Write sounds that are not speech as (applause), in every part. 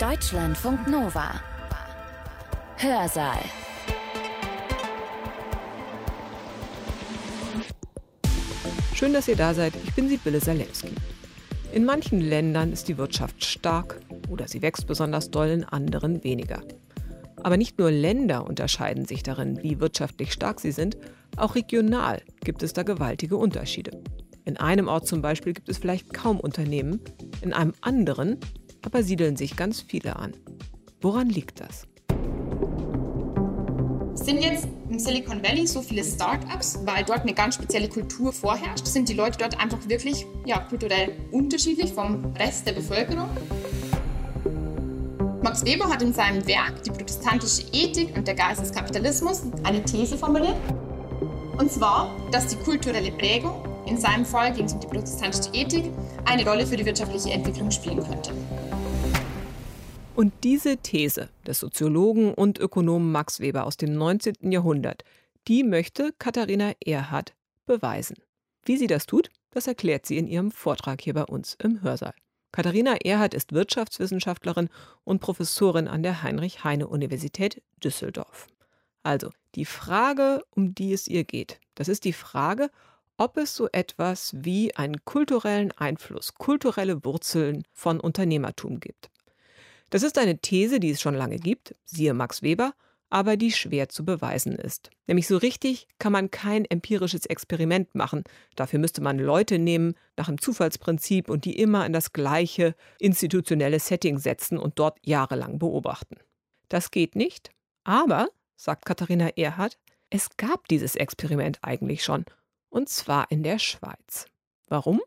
Deutschlandfunk Nova. Hörsaal. Schön, dass ihr da seid. Ich bin Sibylle Salewski. In manchen Ländern ist die Wirtschaft stark oder sie wächst besonders doll, in anderen weniger. Aber nicht nur Länder unterscheiden sich darin, wie wirtschaftlich stark sie sind, auch regional gibt es da gewaltige Unterschiede. In einem Ort zum Beispiel gibt es vielleicht kaum Unternehmen, in einem anderen aber siedeln sich ganz viele an. Woran liegt das? Sind jetzt im Silicon Valley so viele Startups, weil dort eine ganz spezielle Kultur vorherrscht? Sind die Leute dort einfach wirklich ja, kulturell unterschiedlich vom Rest der Bevölkerung? Max Weber hat in seinem Werk Die protestantische Ethik und der Geist des Kapitalismus eine These formuliert. Und zwar, dass die kulturelle Prägung, in seinem Fall ging es um die protestantische Ethik, eine Rolle für die wirtschaftliche Entwicklung spielen könnte. Und diese These des Soziologen und Ökonomen Max Weber aus dem 19. Jahrhundert, die möchte Katharina Erhardt beweisen. Wie sie das tut, das erklärt sie in ihrem Vortrag hier bei uns im Hörsaal. Katharina Erhardt ist Wirtschaftswissenschaftlerin und Professorin an der Heinrich-Heine-Universität Düsseldorf. Also, die Frage, um die es ihr geht, das ist die Frage, ob es so etwas wie einen kulturellen Einfluss, kulturelle Wurzeln von Unternehmertum gibt. Das ist eine These, die es schon lange gibt, siehe Max Weber, aber die schwer zu beweisen ist. Nämlich so richtig kann man kein empirisches Experiment machen. Dafür müsste man Leute nehmen nach dem Zufallsprinzip und die immer in das gleiche institutionelle Setting setzen und dort jahrelang beobachten. Das geht nicht, aber, sagt Katharina Erhardt, es gab dieses Experiment eigentlich schon, und zwar in der Schweiz. Warum?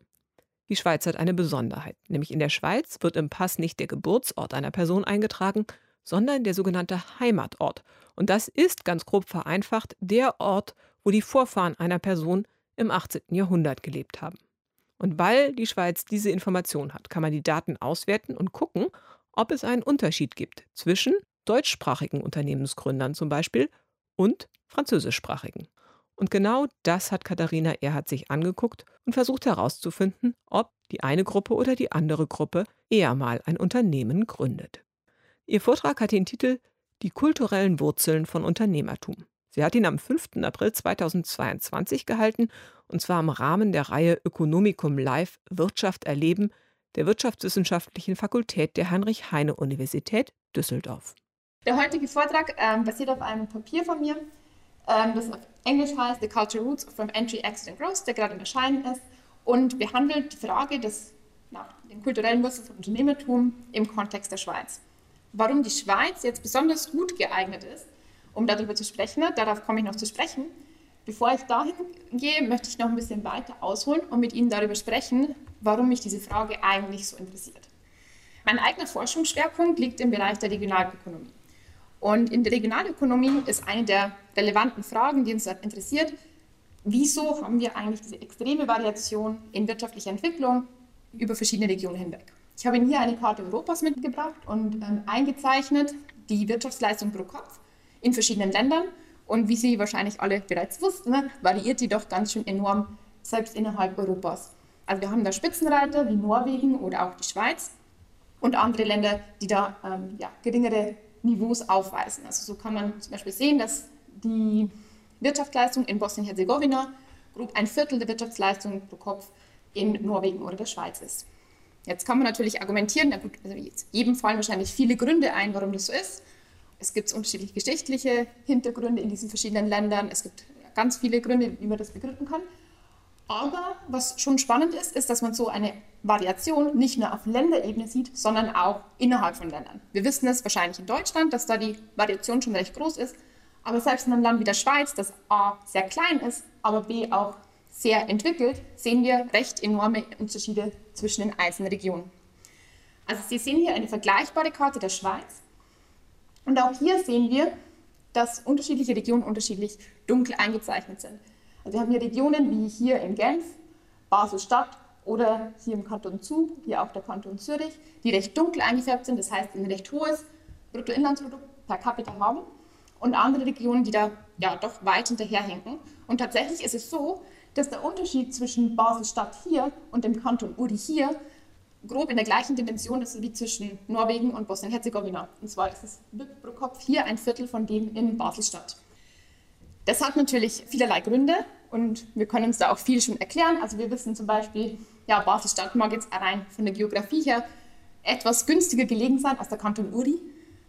Die Schweiz hat eine Besonderheit, nämlich in der Schweiz wird im Pass nicht der Geburtsort einer Person eingetragen, sondern der sogenannte Heimatort. Und das ist ganz grob vereinfacht der Ort, wo die Vorfahren einer Person im 18. Jahrhundert gelebt haben. Und weil die Schweiz diese Information hat, kann man die Daten auswerten und gucken, ob es einen Unterschied gibt zwischen deutschsprachigen Unternehmensgründern zum Beispiel und französischsprachigen. Und genau das hat Katharina Erhard sich angeguckt und versucht herauszufinden, ob die eine Gruppe oder die andere Gruppe eher mal ein Unternehmen gründet. Ihr Vortrag hat den Titel Die kulturellen Wurzeln von Unternehmertum. Sie hat ihn am 5. April 2022 gehalten, und zwar im Rahmen der Reihe Ökonomikum Live Wirtschaft erleben der Wirtschaftswissenschaftlichen Fakultät der Heinrich-Heine-Universität Düsseldorf. Der heutige Vortrag äh, basiert auf einem Papier von mir, ähm, das auf Englisch heißt The Cultural Roots from Entry, Exit and Growth, der gerade im Erscheinen ist und behandelt die Frage des nach den kulturellen Wurzeln von Unternehmertum im Kontext der Schweiz. Warum die Schweiz jetzt besonders gut geeignet ist, um darüber zu sprechen, darauf komme ich noch zu sprechen. Bevor ich dahin gehe, möchte ich noch ein bisschen weiter ausholen und mit Ihnen darüber sprechen, warum mich diese Frage eigentlich so interessiert. Mein eigener Forschungsschwerpunkt liegt im Bereich der Regionalökonomie. Und in der Regionalökonomie ist eine der relevanten Fragen, die uns interessiert, wieso haben wir eigentlich diese extreme Variation in wirtschaftlicher Entwicklung über verschiedene Regionen hinweg. Ich habe Ihnen hier eine Karte Europas mitgebracht und ähm, eingezeichnet die Wirtschaftsleistung pro Kopf in verschiedenen Ländern. Und wie Sie wahrscheinlich alle bereits wussten, ne, variiert die doch ganz schön enorm, selbst innerhalb Europas. Also wir haben da Spitzenreiter wie Norwegen oder auch die Schweiz und andere Länder, die da ähm, ja, geringere Niveaus aufweisen. Also so kann man zum Beispiel sehen, dass die Wirtschaftsleistung in Bosnien-Herzegowina grob ein Viertel der Wirtschaftsleistung pro Kopf in Norwegen oder der Schweiz ist. Jetzt kann man natürlich argumentieren, na gut, also jedem fallen wahrscheinlich viele Gründe ein, warum das so ist. Es gibt unterschiedliche geschichtliche Hintergründe in diesen verschiedenen Ländern. Es gibt ganz viele Gründe, wie man das begründen kann. Aber was schon spannend ist, ist, dass man so eine Variation nicht nur auf Länderebene sieht, sondern auch innerhalb von Ländern. Wir wissen es wahrscheinlich in Deutschland, dass da die Variation schon recht groß ist. Aber selbst in einem Land wie der Schweiz, das A sehr klein ist, aber B auch sehr entwickelt, sehen wir recht enorme Unterschiede zwischen den einzelnen Regionen. Also Sie sehen hier eine vergleichbare Karte der Schweiz. Und auch hier sehen wir, dass unterschiedliche Regionen unterschiedlich dunkel eingezeichnet sind. Also wir haben hier Regionen wie hier in Genf, Basel-Stadt oder hier im Kanton Zug, hier auch der Kanton Zürich, die recht dunkel eingefärbt sind, das heißt ein recht hohes Bruttoinlandsprodukt per Capita haben und andere Regionen, die da ja doch weit hinterherhinken. Und tatsächlich ist es so, dass der Unterschied zwischen Basel-Stadt hier und dem Kanton Uri hier grob in der gleichen Dimension ist wie zwischen Norwegen und Bosnien-Herzegowina. Und zwar ist das BIP pro Kopf hier ein Viertel von dem in Baselstadt. Das hat natürlich vielerlei Gründe und wir können uns da auch viel schon erklären. Also wir wissen zum Beispiel, ja, Baselstadt mag jetzt rein von der Geografie her etwas günstiger gelegen sein als der Kanton Uri.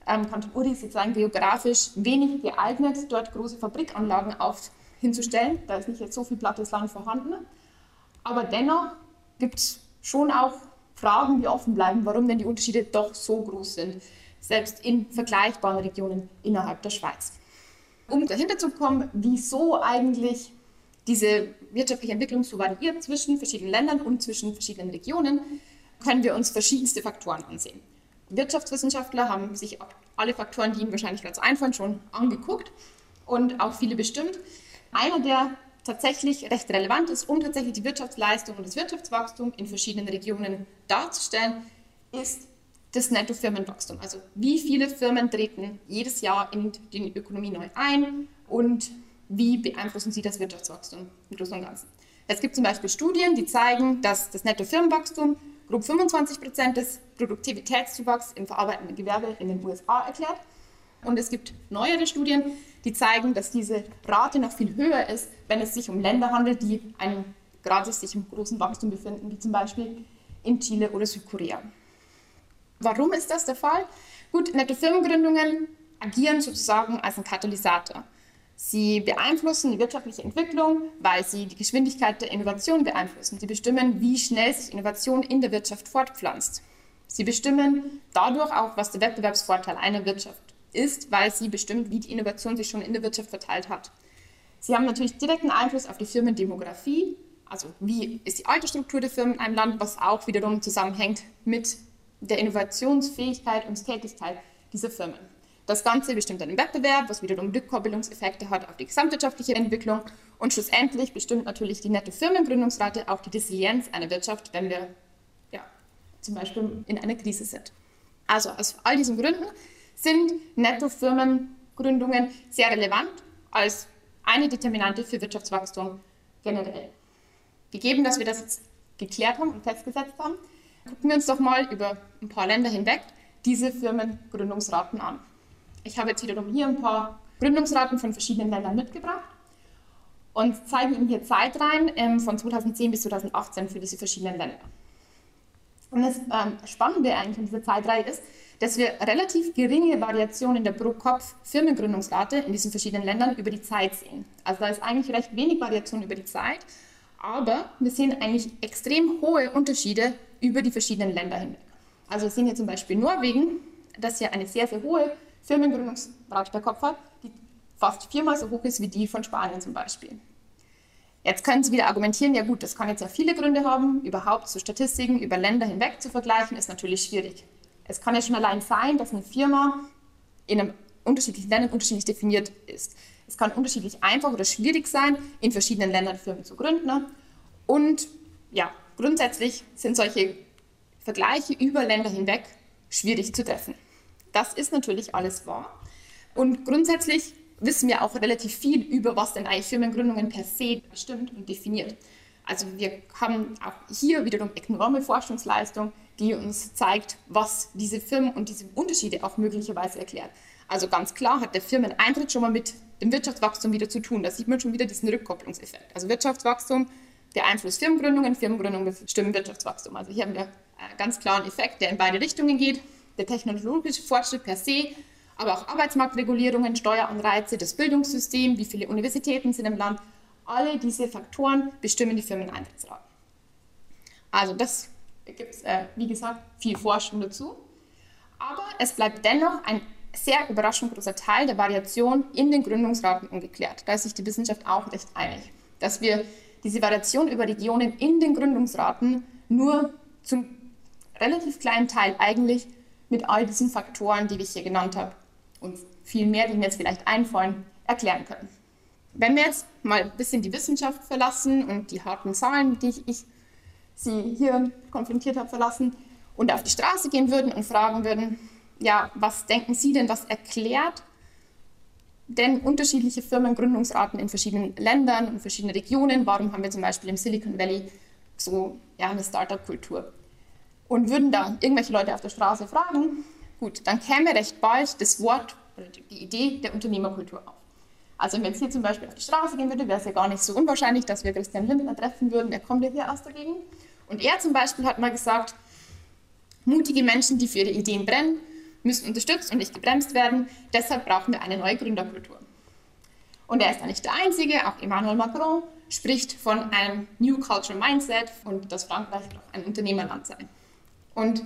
Ähm, Kanton Uri ist sozusagen geografisch wenig geeignet, dort große Fabrikanlagen auf, hinzustellen. Da ist nicht jetzt so viel plattes Land vorhanden. Aber dennoch gibt es schon auch Fragen, die offen bleiben, warum denn die Unterschiede doch so groß sind, selbst in vergleichbaren Regionen innerhalb der Schweiz. Um dahinter zu kommen, wieso eigentlich diese wirtschaftliche Entwicklung so variiert zwischen verschiedenen Ländern und zwischen verschiedenen Regionen, können wir uns verschiedenste Faktoren ansehen. Wirtschaftswissenschaftler haben sich alle Faktoren, die ihnen wahrscheinlich ganz einfallen, schon angeguckt und auch viele bestimmt. Einer, der tatsächlich recht relevant ist, um tatsächlich die Wirtschaftsleistung und das Wirtschaftswachstum in verschiedenen Regionen darzustellen, ist das Nettofirmenwachstum. Also wie viele Firmen treten jedes Jahr in die Ökonomie neu ein und wie beeinflussen sie das Wirtschaftswachstum im Großen und Ganzen. Es gibt zum Beispiel Studien, die zeigen, dass das Nettofirmenwachstum grob 25 Prozent des Produktivitätszuwachs im verarbeitenden Gewerbe in den USA erklärt. Und es gibt neuere Studien, die zeigen, dass diese Rate noch viel höher ist, wenn es sich um Länder handelt, die einen, gerade sich im großen Wachstum befinden, wie zum Beispiel in Chile oder Südkorea. Warum ist das der Fall? Gut, nette Firmengründungen agieren sozusagen als ein Katalysator. Sie beeinflussen die wirtschaftliche Entwicklung, weil sie die Geschwindigkeit der Innovation beeinflussen. Sie bestimmen, wie schnell sich Innovation in der Wirtschaft fortpflanzt. Sie bestimmen dadurch auch, was der Wettbewerbsvorteil einer Wirtschaft ist, weil sie bestimmt, wie die Innovation sich schon in der Wirtschaft verteilt hat. Sie haben natürlich direkten Einfluss auf die Firmendemografie, also wie ist die Altersstruktur der Firmen in einem Land, was auch wiederum zusammenhängt mit der Innovationsfähigkeit und Tätigkeit dieser Firmen. Das Ganze bestimmt im Wettbewerb, was wiederum Rückkoppelungseffekte hat auf die gesamtwirtschaftliche Entwicklung. Und schlussendlich bestimmt natürlich die nette Firmengründungsrate auch die Resilienz einer Wirtschaft, wenn wir ja, zum Beispiel in einer Krise sind. Also aus all diesen Gründen sind Nettofirmengründungen sehr relevant als eine Determinante für Wirtschaftswachstum generell. Gegeben, dass wir das jetzt geklärt haben und festgesetzt haben, gucken wir uns doch mal über ein paar Länder hinweg diese Firmengründungsraten an. Ich habe jetzt wiederum hier ein paar Gründungsraten von verschiedenen Ländern mitgebracht und zeige Ihnen hier Zeitreihen ähm, von 2010 bis 2018 für diese verschiedenen Länder. Und das ähm, Spannende eigentlich an dieser Zeitreihe ist, dass wir relativ geringe Variationen in der Pro-Kopf-Firmengründungsrate in diesen verschiedenen Ländern über die Zeit sehen. Also da ist eigentlich recht wenig Variation über die Zeit, aber wir sehen eigentlich extrem hohe Unterschiede über die verschiedenen Länder hinweg. Also wir sehen hier zum Beispiel Norwegen, das ja eine sehr, sehr hohe Firmengründungsrate per Kopf hat, die fast viermal so hoch ist wie die von Spanien zum Beispiel. Jetzt können Sie wieder argumentieren, ja gut, das kann jetzt ja viele Gründe haben, überhaupt so Statistiken über Länder hinweg zu vergleichen, ist natürlich schwierig. Es kann ja schon allein sein, dass eine Firma in einem unterschiedlichen Ländern unterschiedlich definiert ist. Es kann unterschiedlich einfach oder schwierig sein, in verschiedenen Ländern Firmen zu gründen. Ne? Und ja, grundsätzlich sind solche Vergleiche über Länder hinweg schwierig zu treffen. Das ist natürlich alles wahr. Und grundsätzlich wissen wir auch relativ viel über, was denn eigentlich Firmengründungen per se bestimmt und definiert. Also wir haben auch hier wiederum enorme Forschungsleistung, die uns zeigt, was diese Firmen und diese Unterschiede auch möglicherweise erklärt. Also ganz klar hat der Firmeneintritt schon mal mit dem Wirtschaftswachstum wieder zu tun. Da sieht man schon wieder diesen Rückkopplungseffekt. Also Wirtschaftswachstum beeinflusst Firmengründungen, Firmengründungen bestimmen Wirtschaftswachstum. Also hier haben wir einen ganz klaren Effekt, der in beide Richtungen geht. Der technologische Fortschritt per se, aber auch Arbeitsmarktregulierungen, Steueranreize, das Bildungssystem, wie viele Universitäten sind im Land, alle diese Faktoren bestimmen die Firmeneintrittsraten. Also das gibt es, äh, wie gesagt, viel Forschung dazu. Aber es bleibt dennoch ein sehr überraschend großer Teil der Variation in den Gründungsraten ungeklärt. Da ist sich die Wissenschaft auch recht einig, dass wir diese Variation über Regionen in den Gründungsraten nur zum relativ kleinen Teil eigentlich mit all diesen Faktoren, die ich hier genannt habe und viel mehr, die mir jetzt vielleicht einfallen, erklären können. Wenn wir jetzt mal ein bisschen die Wissenschaft verlassen und die harten Zahlen, die ich, ich Sie hier konfrontiert habe, verlassen und auf die Straße gehen würden und fragen würden, ja, was denken Sie denn, was erklärt denn unterschiedliche Firmengründungsraten in verschiedenen Ländern und verschiedenen Regionen? Warum haben wir zum Beispiel im Silicon Valley so ja, eine Startup-Kultur? und würden da irgendwelche Leute auf der Straße fragen, gut, dann käme recht bald das Wort oder die Idee der Unternehmerkultur auf. Also wenn es hier zum Beispiel auf die Straße gehen würde, wäre es ja gar nicht so unwahrscheinlich, dass wir Christian Lindner treffen würden. Er kommt ja hier aus der Gegend. Und er zum Beispiel hat mal gesagt, mutige Menschen, die für ihre Ideen brennen, müssen unterstützt und nicht gebremst werden. Deshalb brauchen wir eine neue Gründerkultur. Und er ist da nicht der Einzige, auch Emmanuel Macron spricht von einem New Cultural Mindset und dass Frankreich doch ein Unternehmerland sei. Und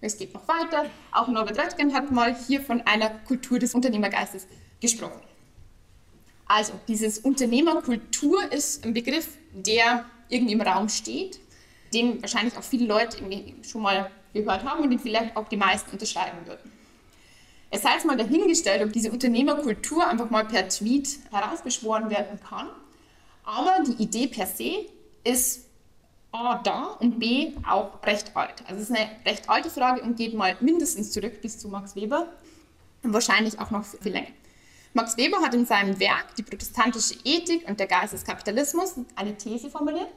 es geht noch weiter. Auch Norbert Röttgen hat mal hier von einer Kultur des Unternehmergeistes gesprochen. Also, dieses Unternehmerkultur ist ein Begriff, der irgendwie im Raum steht, den wahrscheinlich auch viele Leute schon mal gehört haben und den vielleicht auch die meisten unterschreiben würden. Es sei jetzt mal dahingestellt, ob diese Unternehmerkultur einfach mal per Tweet herausbeschworen werden kann. Aber die Idee per se ist A da und B auch recht alt. Also es ist eine recht alte Frage und geht mal mindestens zurück bis zu Max Weber und wahrscheinlich auch noch viel länger. Max Weber hat in seinem Werk Die protestantische Ethik und der Geist des Kapitalismus eine These formuliert,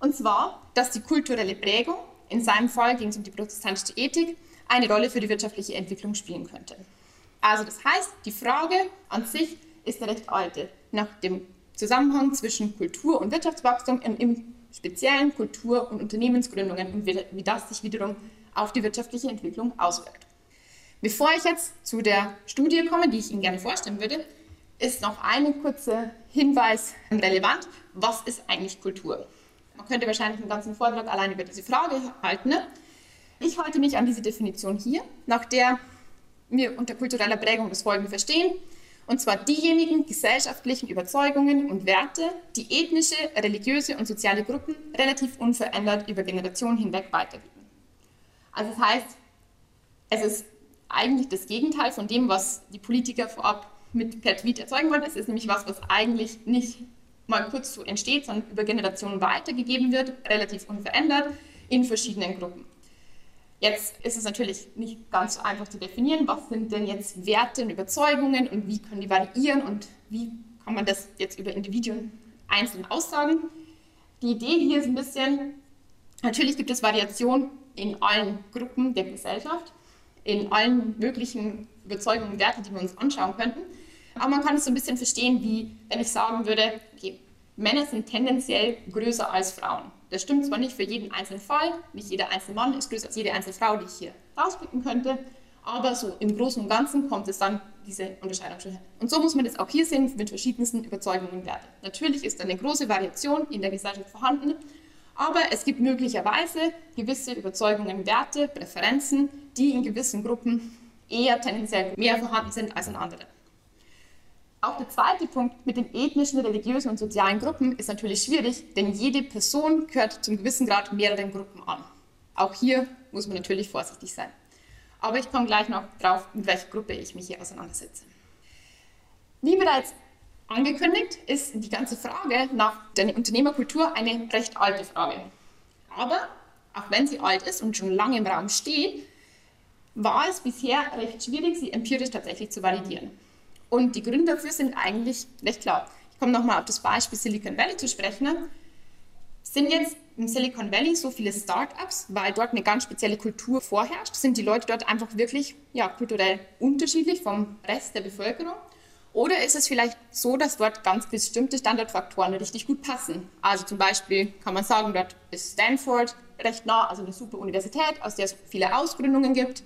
und zwar, dass die kulturelle Prägung, in seinem Fall ging es um die protestantische Ethik, eine Rolle für die wirtschaftliche Entwicklung spielen könnte. Also das heißt, die Frage an sich ist eine recht alte, nach dem Zusammenhang zwischen Kultur und Wirtschaftswachstum und im speziellen Kultur- und Unternehmensgründungen und wie das sich wiederum auf die wirtschaftliche Entwicklung auswirkt. Bevor ich jetzt zu der Studie komme, die ich Ihnen gerne vorstellen würde, ist noch ein kurzer Hinweis relevant. Was ist eigentlich Kultur? Man könnte wahrscheinlich einen ganzen Vortrag allein über diese Frage halten. Ne? Ich halte mich an diese Definition hier, nach der wir unter kultureller Prägung das Folgende verstehen. Und zwar diejenigen gesellschaftlichen Überzeugungen und Werte, die ethnische, religiöse und soziale Gruppen relativ unverändert über Generationen hinweg weitergeben. Also das heißt, es ist eigentlich das Gegenteil von dem, was die Politiker vorab mit per Tweet erzeugen wollen. Es ist nämlich was, was eigentlich nicht mal kurz so entsteht, sondern über Generationen weitergegeben wird, relativ unverändert in verschiedenen Gruppen. Jetzt ist es natürlich nicht ganz so einfach zu definieren, was sind denn jetzt Werte und Überzeugungen und wie können die variieren und wie kann man das jetzt über Individuen einzeln aussagen. Die Idee hier ist ein bisschen, natürlich gibt es Variationen in allen Gruppen der Gesellschaft, in allen möglichen Überzeugungen und Werten, die wir uns anschauen könnten. Aber man kann es so ein bisschen verstehen, wie wenn ich sagen würde, okay, Männer sind tendenziell größer als Frauen. Das stimmt zwar nicht für jeden einzelnen Fall, nicht jeder einzelne Mann ist größer als jede einzelne Frau, die ich hier rauspicken könnte, aber so im Großen und Ganzen kommt es dann diese Unterscheidung schon hin. Und so muss man das auch hier sehen mit verschiedensten Überzeugungen und Werten. Natürlich ist eine große Variation in der Gesellschaft vorhanden, aber es gibt möglicherweise gewisse Überzeugungen, Werte, Präferenzen, die in gewissen Gruppen eher tendenziell mehr vorhanden sind als in anderen. Auch der zweite Punkt mit den ethnischen, religiösen und sozialen Gruppen ist natürlich schwierig, denn jede Person gehört zum gewissen Grad mehreren Gruppen an. Auch hier muss man natürlich vorsichtig sein. Aber ich komme gleich noch drauf, mit welcher Gruppe ich mich hier auseinandersetze. Wie bereits angekündigt, ist die ganze Frage nach der Unternehmerkultur eine recht alte Frage. Aber auch wenn sie alt ist und schon lange im Raum steht, war es bisher recht schwierig, sie empirisch tatsächlich zu validieren. Und die Gründe dafür sind eigentlich recht klar. Ich komme nochmal auf das Beispiel Silicon Valley zu sprechen. Sind jetzt im Silicon Valley so viele Startups, weil dort eine ganz spezielle Kultur vorherrscht? Sind die Leute dort einfach wirklich ja, kulturell unterschiedlich vom Rest der Bevölkerung? Oder ist es vielleicht so, dass dort ganz bestimmte Standardfaktoren richtig gut passen? Also zum Beispiel kann man sagen, dort ist Stanford recht nah, also eine super Universität, aus der es viele Ausgründungen gibt.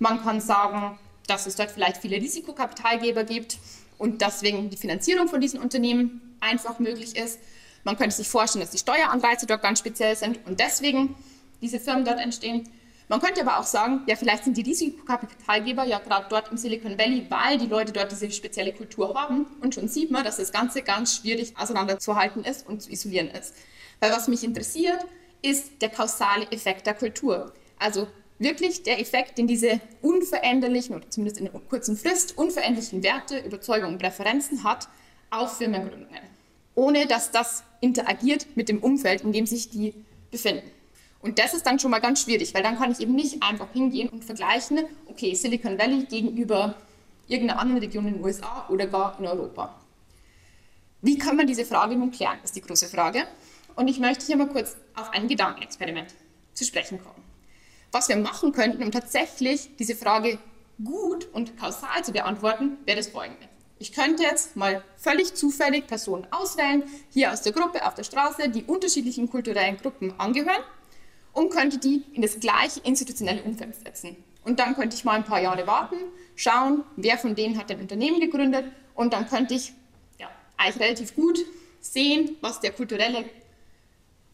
Man kann sagen, dass es dort vielleicht viele Risikokapitalgeber gibt und deswegen die Finanzierung von diesen Unternehmen einfach möglich ist. Man könnte sich vorstellen, dass die Steueranreize dort ganz speziell sind und deswegen diese Firmen dort entstehen. Man könnte aber auch sagen, ja, vielleicht sind die Risikokapitalgeber ja gerade dort im Silicon Valley, weil die Leute dort diese spezielle Kultur haben. Und schon sieht man, dass das Ganze ganz schwierig auseinanderzuhalten ist und zu isolieren ist. Weil was mich interessiert, ist der kausale Effekt der Kultur. Also wirklich der Effekt, den diese unveränderlichen oder zumindest in einer kurzen Frist unveränderlichen Werte, Überzeugungen und Präferenzen hat auf Firmengründungen, ohne dass das interagiert mit dem Umfeld, in dem sich die befinden. Und das ist dann schon mal ganz schwierig, weil dann kann ich eben nicht einfach hingehen und vergleichen, okay, Silicon Valley gegenüber irgendeiner anderen Region in den USA oder gar in Europa. Wie kann man diese Frage nun klären, ist die große Frage. Und ich möchte hier mal kurz auf ein Gedankenexperiment zu sprechen kommen. Was wir machen könnten, um tatsächlich diese Frage gut und kausal zu beantworten, wäre das folgende. Ich könnte jetzt mal völlig zufällig Personen auswählen, hier aus der Gruppe auf der Straße, die unterschiedlichen kulturellen Gruppen angehören und könnte die in das gleiche institutionelle Umfeld setzen. Und dann könnte ich mal ein paar Jahre warten, schauen, wer von denen hat ein Unternehmen gegründet und dann könnte ich ja, eigentlich relativ gut sehen, was der kulturelle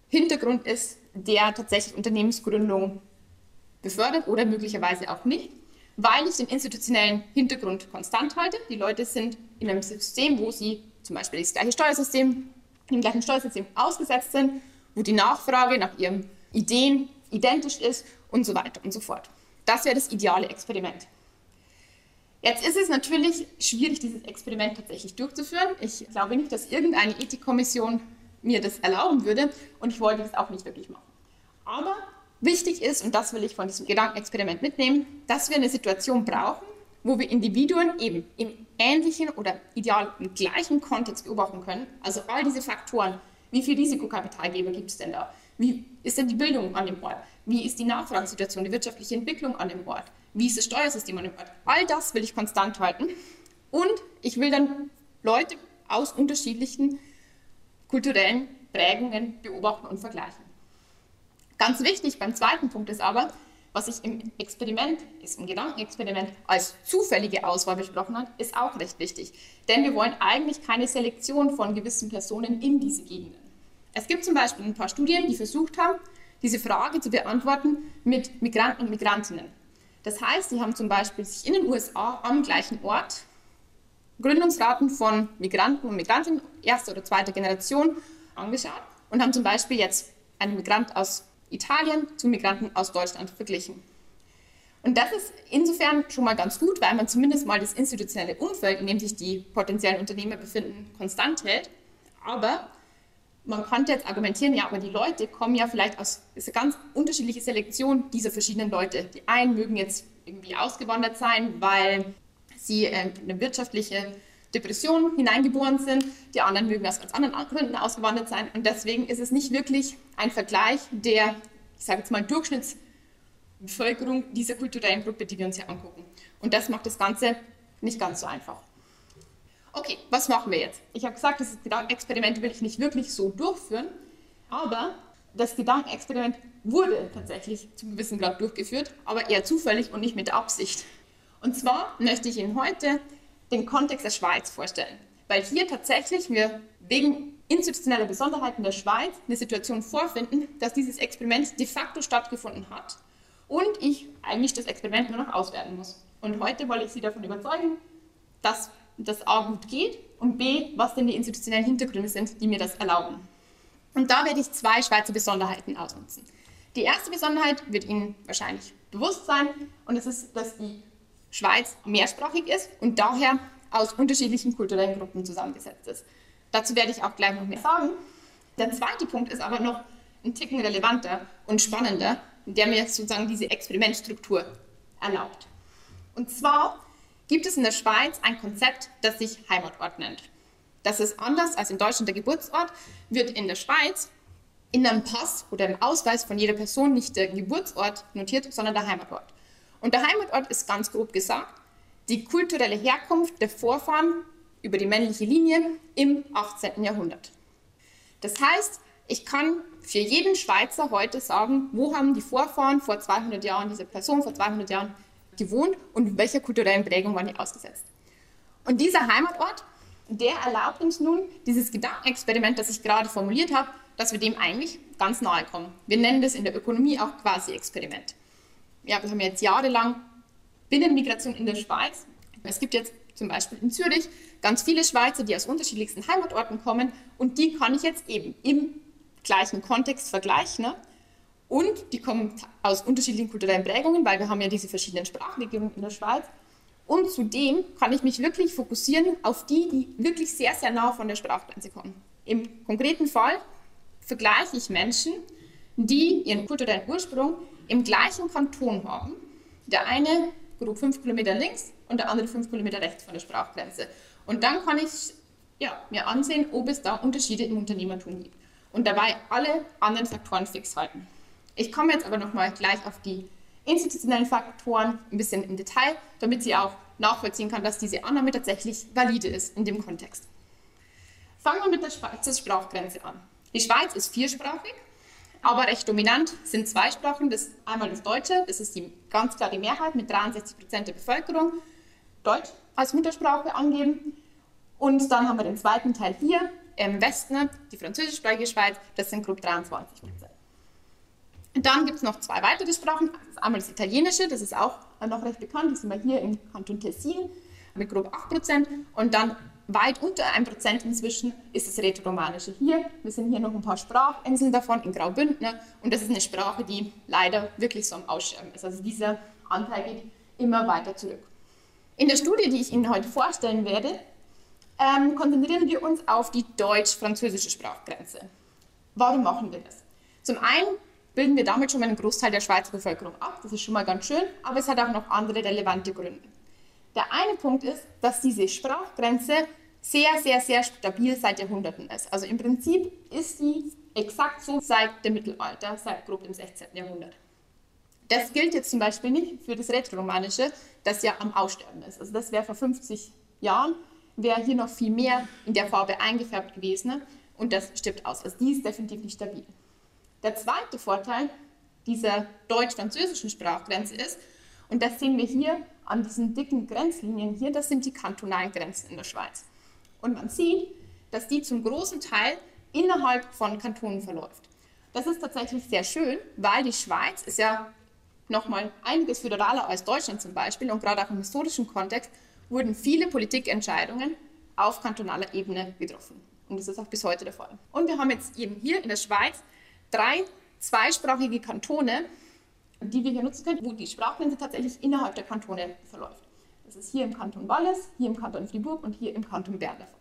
Hintergrund ist, der tatsächlich Unternehmensgründung befördert oder möglicherweise auch nicht, weil ich den institutionellen Hintergrund konstant halte. Die Leute sind in einem System, wo sie zum Beispiel das gleiche Steuersystem, im gleichen Steuersystem ausgesetzt sind, wo die Nachfrage nach ihren Ideen identisch ist und so weiter und so fort. Das wäre das ideale Experiment. Jetzt ist es natürlich schwierig, dieses Experiment tatsächlich durchzuführen. Ich glaube nicht, dass irgendeine Ethikkommission mir das erlauben würde und ich wollte das auch nicht wirklich machen. Aber wichtig ist, und das will ich von diesem Gedankenexperiment mitnehmen, dass wir eine Situation brauchen, wo wir Individuen eben im ähnlichen oder ideal im gleichen Kontext beobachten können. Also all diese Faktoren, wie viel Risikokapitalgeber gibt es denn da? Wie ist denn die Bildung an dem Ort? Wie ist die Nachfragesituation, die wirtschaftliche Entwicklung an dem Ort? Wie ist das Steuersystem an dem Ort? All das will ich konstant halten. Und ich will dann Leute aus unterschiedlichen kulturellen Prägungen beobachten und vergleichen. Ganz wichtig beim zweiten Punkt ist aber, was ich im Experiment, ist im Gedankenexperiment als zufällige Auswahl besprochen habe, ist auch recht wichtig. Denn wir wollen eigentlich keine Selektion von gewissen Personen in diese Gegenden. Es gibt zum Beispiel ein paar Studien, die versucht haben, diese Frage zu beantworten mit Migranten und Migrantinnen. Das heißt, sie haben zum Beispiel sich in den USA am gleichen Ort Gründungsraten von Migranten und Migrantinnen erster oder zweiter Generation angeschaut und haben zum Beispiel jetzt einen Migrant aus Italien zu Migranten aus Deutschland verglichen. Und das ist insofern schon mal ganz gut, weil man zumindest mal das institutionelle Umfeld, in dem sich die potenziellen Unternehmer befinden, konstant hält. Aber man könnte jetzt argumentieren, ja, aber die Leute kommen ja vielleicht aus, ist eine ganz unterschiedliche Selektion dieser verschiedenen Leute. Die einen mögen jetzt irgendwie ausgewandert sein, weil sie äh, in eine wirtschaftliche Depression hineingeboren sind, die anderen mögen aus ganz anderen Gründen ausgewandert sein. Und deswegen ist es nicht wirklich ein Vergleich der, ich sage jetzt mal, Durchschnittsbevölkerung dieser kulturellen Gruppe, die wir uns hier angucken. Und das macht das Ganze nicht ganz so einfach. Okay, was machen wir jetzt? Ich habe gesagt, das Gedankenexperiment will ich nicht wirklich so durchführen, aber das Gedankenexperiment wurde tatsächlich zum gewissen Grad durchgeführt, aber eher zufällig und nicht mit Absicht. Und zwar möchte ich Ihnen heute den Kontext der Schweiz vorstellen, weil hier tatsächlich wir wegen institutioneller Besonderheiten der Schweiz eine Situation vorfinden, dass dieses Experiment de facto stattgefunden hat und ich eigentlich das Experiment nur noch auswerten muss. Und heute wollte ich Sie davon überzeugen, dass das A gut geht und B, was denn die institutionellen Hintergründe sind, die mir das erlauben. Und da werde ich zwei Schweizer Besonderheiten ausnutzen. Die erste Besonderheit wird Ihnen wahrscheinlich bewusst sein und das ist, dass die Schweiz mehrsprachig ist und daher aus unterschiedlichen kulturellen Gruppen zusammengesetzt ist. Dazu werde ich auch gleich noch mehr sagen. Der zweite Punkt ist aber noch ein Ticken relevanter und spannender, der mir sozusagen diese Experimentstruktur erlaubt. Und zwar gibt es in der Schweiz ein Konzept, das sich Heimatort nennt. Das ist anders als in Deutschland der Geburtsort, wird in der Schweiz in einem Pass oder im Ausweis von jeder Person nicht der Geburtsort notiert, sondern der Heimatort. Und der Heimatort ist ganz grob gesagt die kulturelle Herkunft der Vorfahren über die männliche Linie im 18. Jahrhundert. Das heißt, ich kann für jeden Schweizer heute sagen, wo haben die Vorfahren vor 200 Jahren, diese Person vor 200 Jahren gewohnt und welcher kulturellen Prägung waren die ausgesetzt. Und dieser Heimatort, der erlaubt uns nun dieses Gedankenexperiment, das ich gerade formuliert habe, dass wir dem eigentlich ganz nahe kommen. Wir nennen das in der Ökonomie auch quasi Experiment. Ja, wir haben jetzt jahrelang Binnenmigration in der Schweiz. Es gibt jetzt zum Beispiel in Zürich ganz viele Schweizer, die aus unterschiedlichsten Heimatorten kommen und die kann ich jetzt eben im gleichen Kontext vergleichen. Ne? Und die kommen aus unterschiedlichen kulturellen Prägungen, weil wir haben ja diese verschiedenen Sprachregionen in der Schweiz. Und zudem kann ich mich wirklich fokussieren auf die, die wirklich sehr, sehr nah von der Sprachgrenze kommen. Im konkreten Fall vergleiche ich Menschen, die ihren kulturellen Ursprung im gleichen Kanton haben. Der eine grob fünf Kilometer links und der andere fünf Kilometer rechts von der Sprachgrenze. Und dann kann ich ja, mir ansehen, ob es da Unterschiede im Unternehmertum gibt. Und dabei alle anderen Faktoren fix halten. Ich komme jetzt aber nochmal gleich auf die institutionellen Faktoren ein bisschen im Detail, damit sie auch nachvollziehen kann, dass diese Annahme tatsächlich valide ist in dem Kontext. Fangen wir mit der Schweizer Sprachgrenze an. Die Schweiz ist viersprachig, aber recht dominant sind zwei Sprachen. Das einmal das Deutsche, das ist die, ganz klar die Mehrheit mit 63 Prozent der Bevölkerung, Deutsch als Muttersprache angeben. Und dann haben wir den zweiten Teil hier im Westen, die französischsprachige Schweiz, das sind grob 23 Prozent. Dann gibt es noch zwei weitere Sprachen. Das ist einmal das Italienische, das ist auch noch recht bekannt, das sind wir hier im Kanton Tessin mit grob 8 Prozent. Und dann weit unter 1% inzwischen ist das Rätoromanische hier. Wir sind hier noch ein paar Sprachinseln davon in Graubünden und das ist eine Sprache, die leider wirklich so am Aussterben ist. Also dieser Anteil geht immer weiter zurück. In der Studie, die ich Ihnen heute vorstellen werde, ähm, konzentrieren wir uns auf die deutsch-französische Sprachgrenze. Warum machen wir das? Zum einen bilden wir damit schon einen Großteil der Schweizer Bevölkerung ab, das ist schon mal ganz schön, aber es hat auch noch andere relevante Gründe. Der eine Punkt ist, dass diese Sprachgrenze sehr, sehr, sehr stabil seit Jahrhunderten ist. Also im Prinzip ist sie exakt so seit dem Mittelalter, seit grob dem 16. Jahrhundert. Das gilt jetzt zum Beispiel nicht für das Rätoromanische, das ja am Aussterben ist. Also das wäre vor 50 Jahren, wäre hier noch viel mehr in der Farbe eingefärbt gewesen und das stirbt aus. Also die ist definitiv nicht stabil. Der zweite Vorteil dieser deutsch-französischen Sprachgrenze ist, und das sehen wir hier an diesen dicken Grenzlinien hier, das sind die kantonalen Grenzen in der Schweiz. Und man sieht, dass die zum großen Teil innerhalb von Kantonen verläuft. Das ist tatsächlich sehr schön, weil die Schweiz ist ja nochmal einiges föderaler als Deutschland zum Beispiel und gerade auch im historischen Kontext wurden viele Politikentscheidungen auf kantonaler Ebene getroffen. Und das ist auch bis heute der Fall. Und wir haben jetzt eben hier in der Schweiz drei zweisprachige Kantone, die wir hier nutzen können, wo die Sprachgrenze tatsächlich innerhalb der Kantone verläuft. Ist hier im Kanton Wallis, hier im Kanton Fribourg und hier im Kanton Bern der Fall.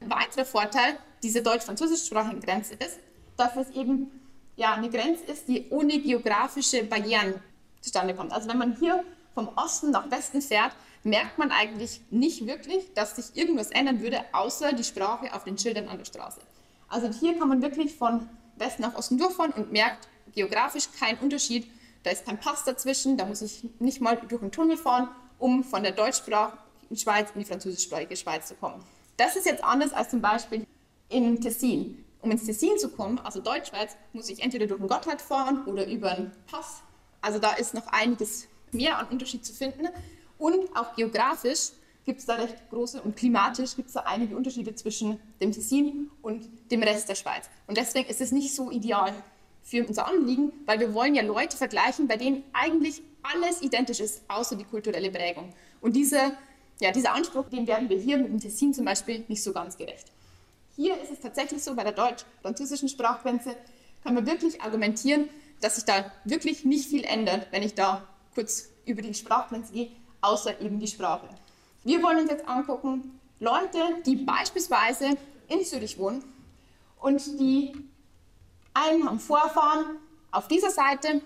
Ein weiterer Vorteil dieser deutsch-französischsprachigen Grenze ist, dass es eben ja, eine Grenze ist, die ohne geografische Barrieren zustande kommt. Also wenn man hier vom Osten nach Westen fährt, merkt man eigentlich nicht wirklich, dass sich irgendwas ändern würde, außer die Sprache auf den Schildern an der Straße. Also hier kann man wirklich von Westen nach Osten durchfahren und merkt geografisch keinen Unterschied. Da ist kein Pass dazwischen, da muss ich nicht mal durch einen Tunnel fahren um von der deutschsprachigen Schweiz in die französischsprachige Schweiz zu kommen. Das ist jetzt anders als zum Beispiel in Tessin. Um ins Tessin zu kommen, also Deutschschweiz, muss ich entweder durch den Gotthard fahren oder über einen Pass. Also da ist noch einiges mehr an Unterschied zu finden. Und auch geografisch gibt es da recht große und klimatisch gibt es da einige Unterschiede zwischen dem Tessin und dem Rest der Schweiz. Und deswegen ist es nicht so ideal für unser Anliegen, weil wir wollen ja Leute vergleichen, bei denen eigentlich alles identisch ist, außer die kulturelle Prägung. Und diese, ja, dieser Anspruch, den werden wir hier mit dem Tessin zum Beispiel nicht so ganz gerecht. Hier ist es tatsächlich so, bei der deutsch-französischen Sprachgrenze kann man wirklich argumentieren, dass sich da wirklich nicht viel ändert, wenn ich da kurz über die Sprachgrenze gehe, außer eben die Sprache. Wir wollen uns jetzt angucken, Leute, die beispielsweise in Zürich wohnen und die einen haben Vorfahren auf dieser Seite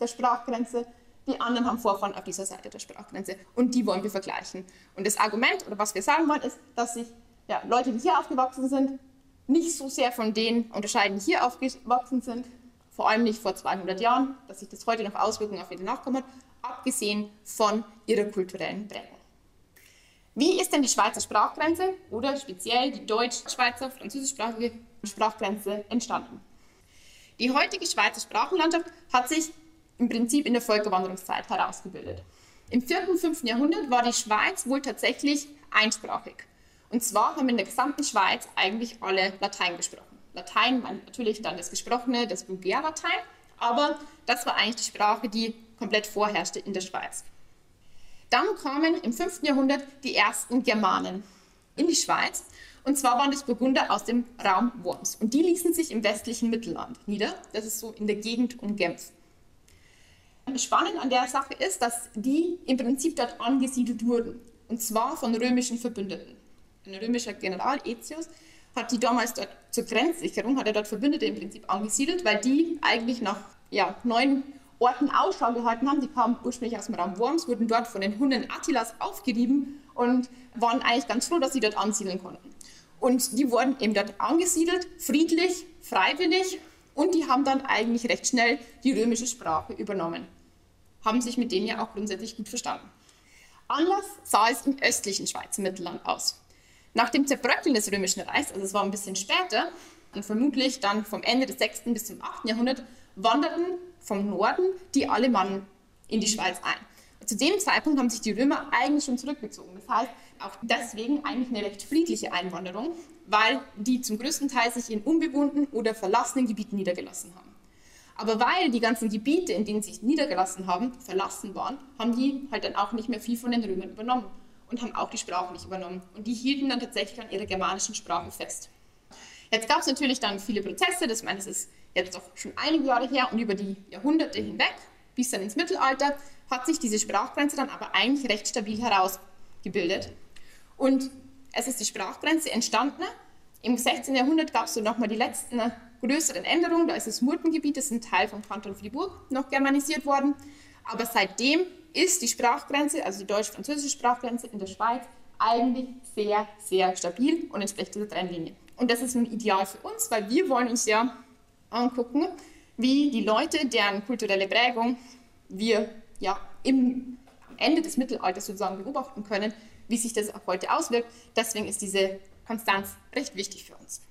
der Sprachgrenze die anderen haben Vorfahren auf dieser Seite der Sprachgrenze und die wollen wir vergleichen. Und das Argument oder was wir sagen wollen ist, dass sich ja, Leute, die hier aufgewachsen sind, nicht so sehr von denen unterscheiden, die hier aufgewachsen sind, vor allem nicht vor 200 Jahren, dass sich das heute noch Auswirkungen auf ihre Nachkommen hat, abgesehen von ihrer kulturellen Prägung. Wie ist denn die Schweizer Sprachgrenze oder speziell die deutsch-schweizer französischsprachige Sprachgrenze entstanden? Die heutige Schweizer Sprachenlandschaft hat sich im Prinzip in der Völkerwanderungszeit herausgebildet. Im 4. und 5. Jahrhundert war die Schweiz wohl tatsächlich einsprachig. Und zwar haben in der gesamten Schweiz eigentlich alle Latein gesprochen. Latein war natürlich dann das Gesprochene, das Vulgärlatein, aber das war eigentlich die Sprache, die komplett vorherrschte in der Schweiz. Dann kamen im 5. Jahrhundert die ersten Germanen in die Schweiz. Und zwar waren das Burgunder aus dem Raum Worms. Und die ließen sich im westlichen Mittelland nieder. Das ist so in der Gegend um Genf. Spannend an der Sache ist, dass die im Prinzip dort angesiedelt wurden. Und zwar von römischen Verbündeten. Ein römischer General, Aetius, hat die damals dort zur Grenzsicherung, hat er dort Verbündete im Prinzip angesiedelt, weil die eigentlich nach ja, neun Orten Ausschau gehalten haben. Die kamen ursprünglich aus dem Raum Worms, wurden dort von den Hunden Attilas aufgerieben und waren eigentlich ganz froh, dass sie dort ansiedeln konnten. Und die wurden eben dort angesiedelt, friedlich, freiwillig und die haben dann eigentlich recht schnell die römische Sprache übernommen. haben sich mit denen ja auch grundsätzlich gut verstanden. Anders sah es im östlichen Schweizer Mittelland aus. Nach dem Zerbröckeln des Römischen Reichs, also es war ein bisschen später, und vermutlich dann vom Ende des 6. bis zum 8. Jahrhundert, wanderten vom Norden die Alemannen in die Schweiz ein. Zu dem Zeitpunkt haben sich die Römer eigentlich schon zurückgezogen. Das heißt, auch deswegen eigentlich eine recht friedliche Einwanderung, weil die zum größten Teil sich in unbewohnten oder verlassenen Gebieten niedergelassen haben. Aber weil die ganzen Gebiete, in denen sie sich niedergelassen haben, verlassen waren, haben die halt dann auch nicht mehr viel von den Römern übernommen und haben auch die Sprache nicht übernommen. Und die hielten dann tatsächlich an ihrer germanischen Sprache fest. Jetzt gab es natürlich dann viele Prozesse, das, meine, das ist jetzt doch schon einige Jahre her und über die Jahrhunderte hinweg, bis dann ins Mittelalter, hat sich diese Sprachgrenze dann aber eigentlich recht stabil herausgebildet. Und es ist die Sprachgrenze entstanden. Im 16. Jahrhundert gab es so nochmal die letzten größeren Änderungen. Da ist das Murtengebiet, das ist ein Teil vom Kanton Fribourg, noch germanisiert worden. Aber seitdem ist die Sprachgrenze, also die deutsch-französische Sprachgrenze in der Schweiz, eigentlich sehr, sehr stabil und entspricht dieser Trennlinie. Und das ist nun ideal für uns, weil wir wollen uns ja angucken, wie die Leute, deren kulturelle Prägung wir ja im Ende des Mittelalters sozusagen beobachten können, wie sich das auch heute auswirkt. Deswegen ist diese Konstanz recht wichtig für uns.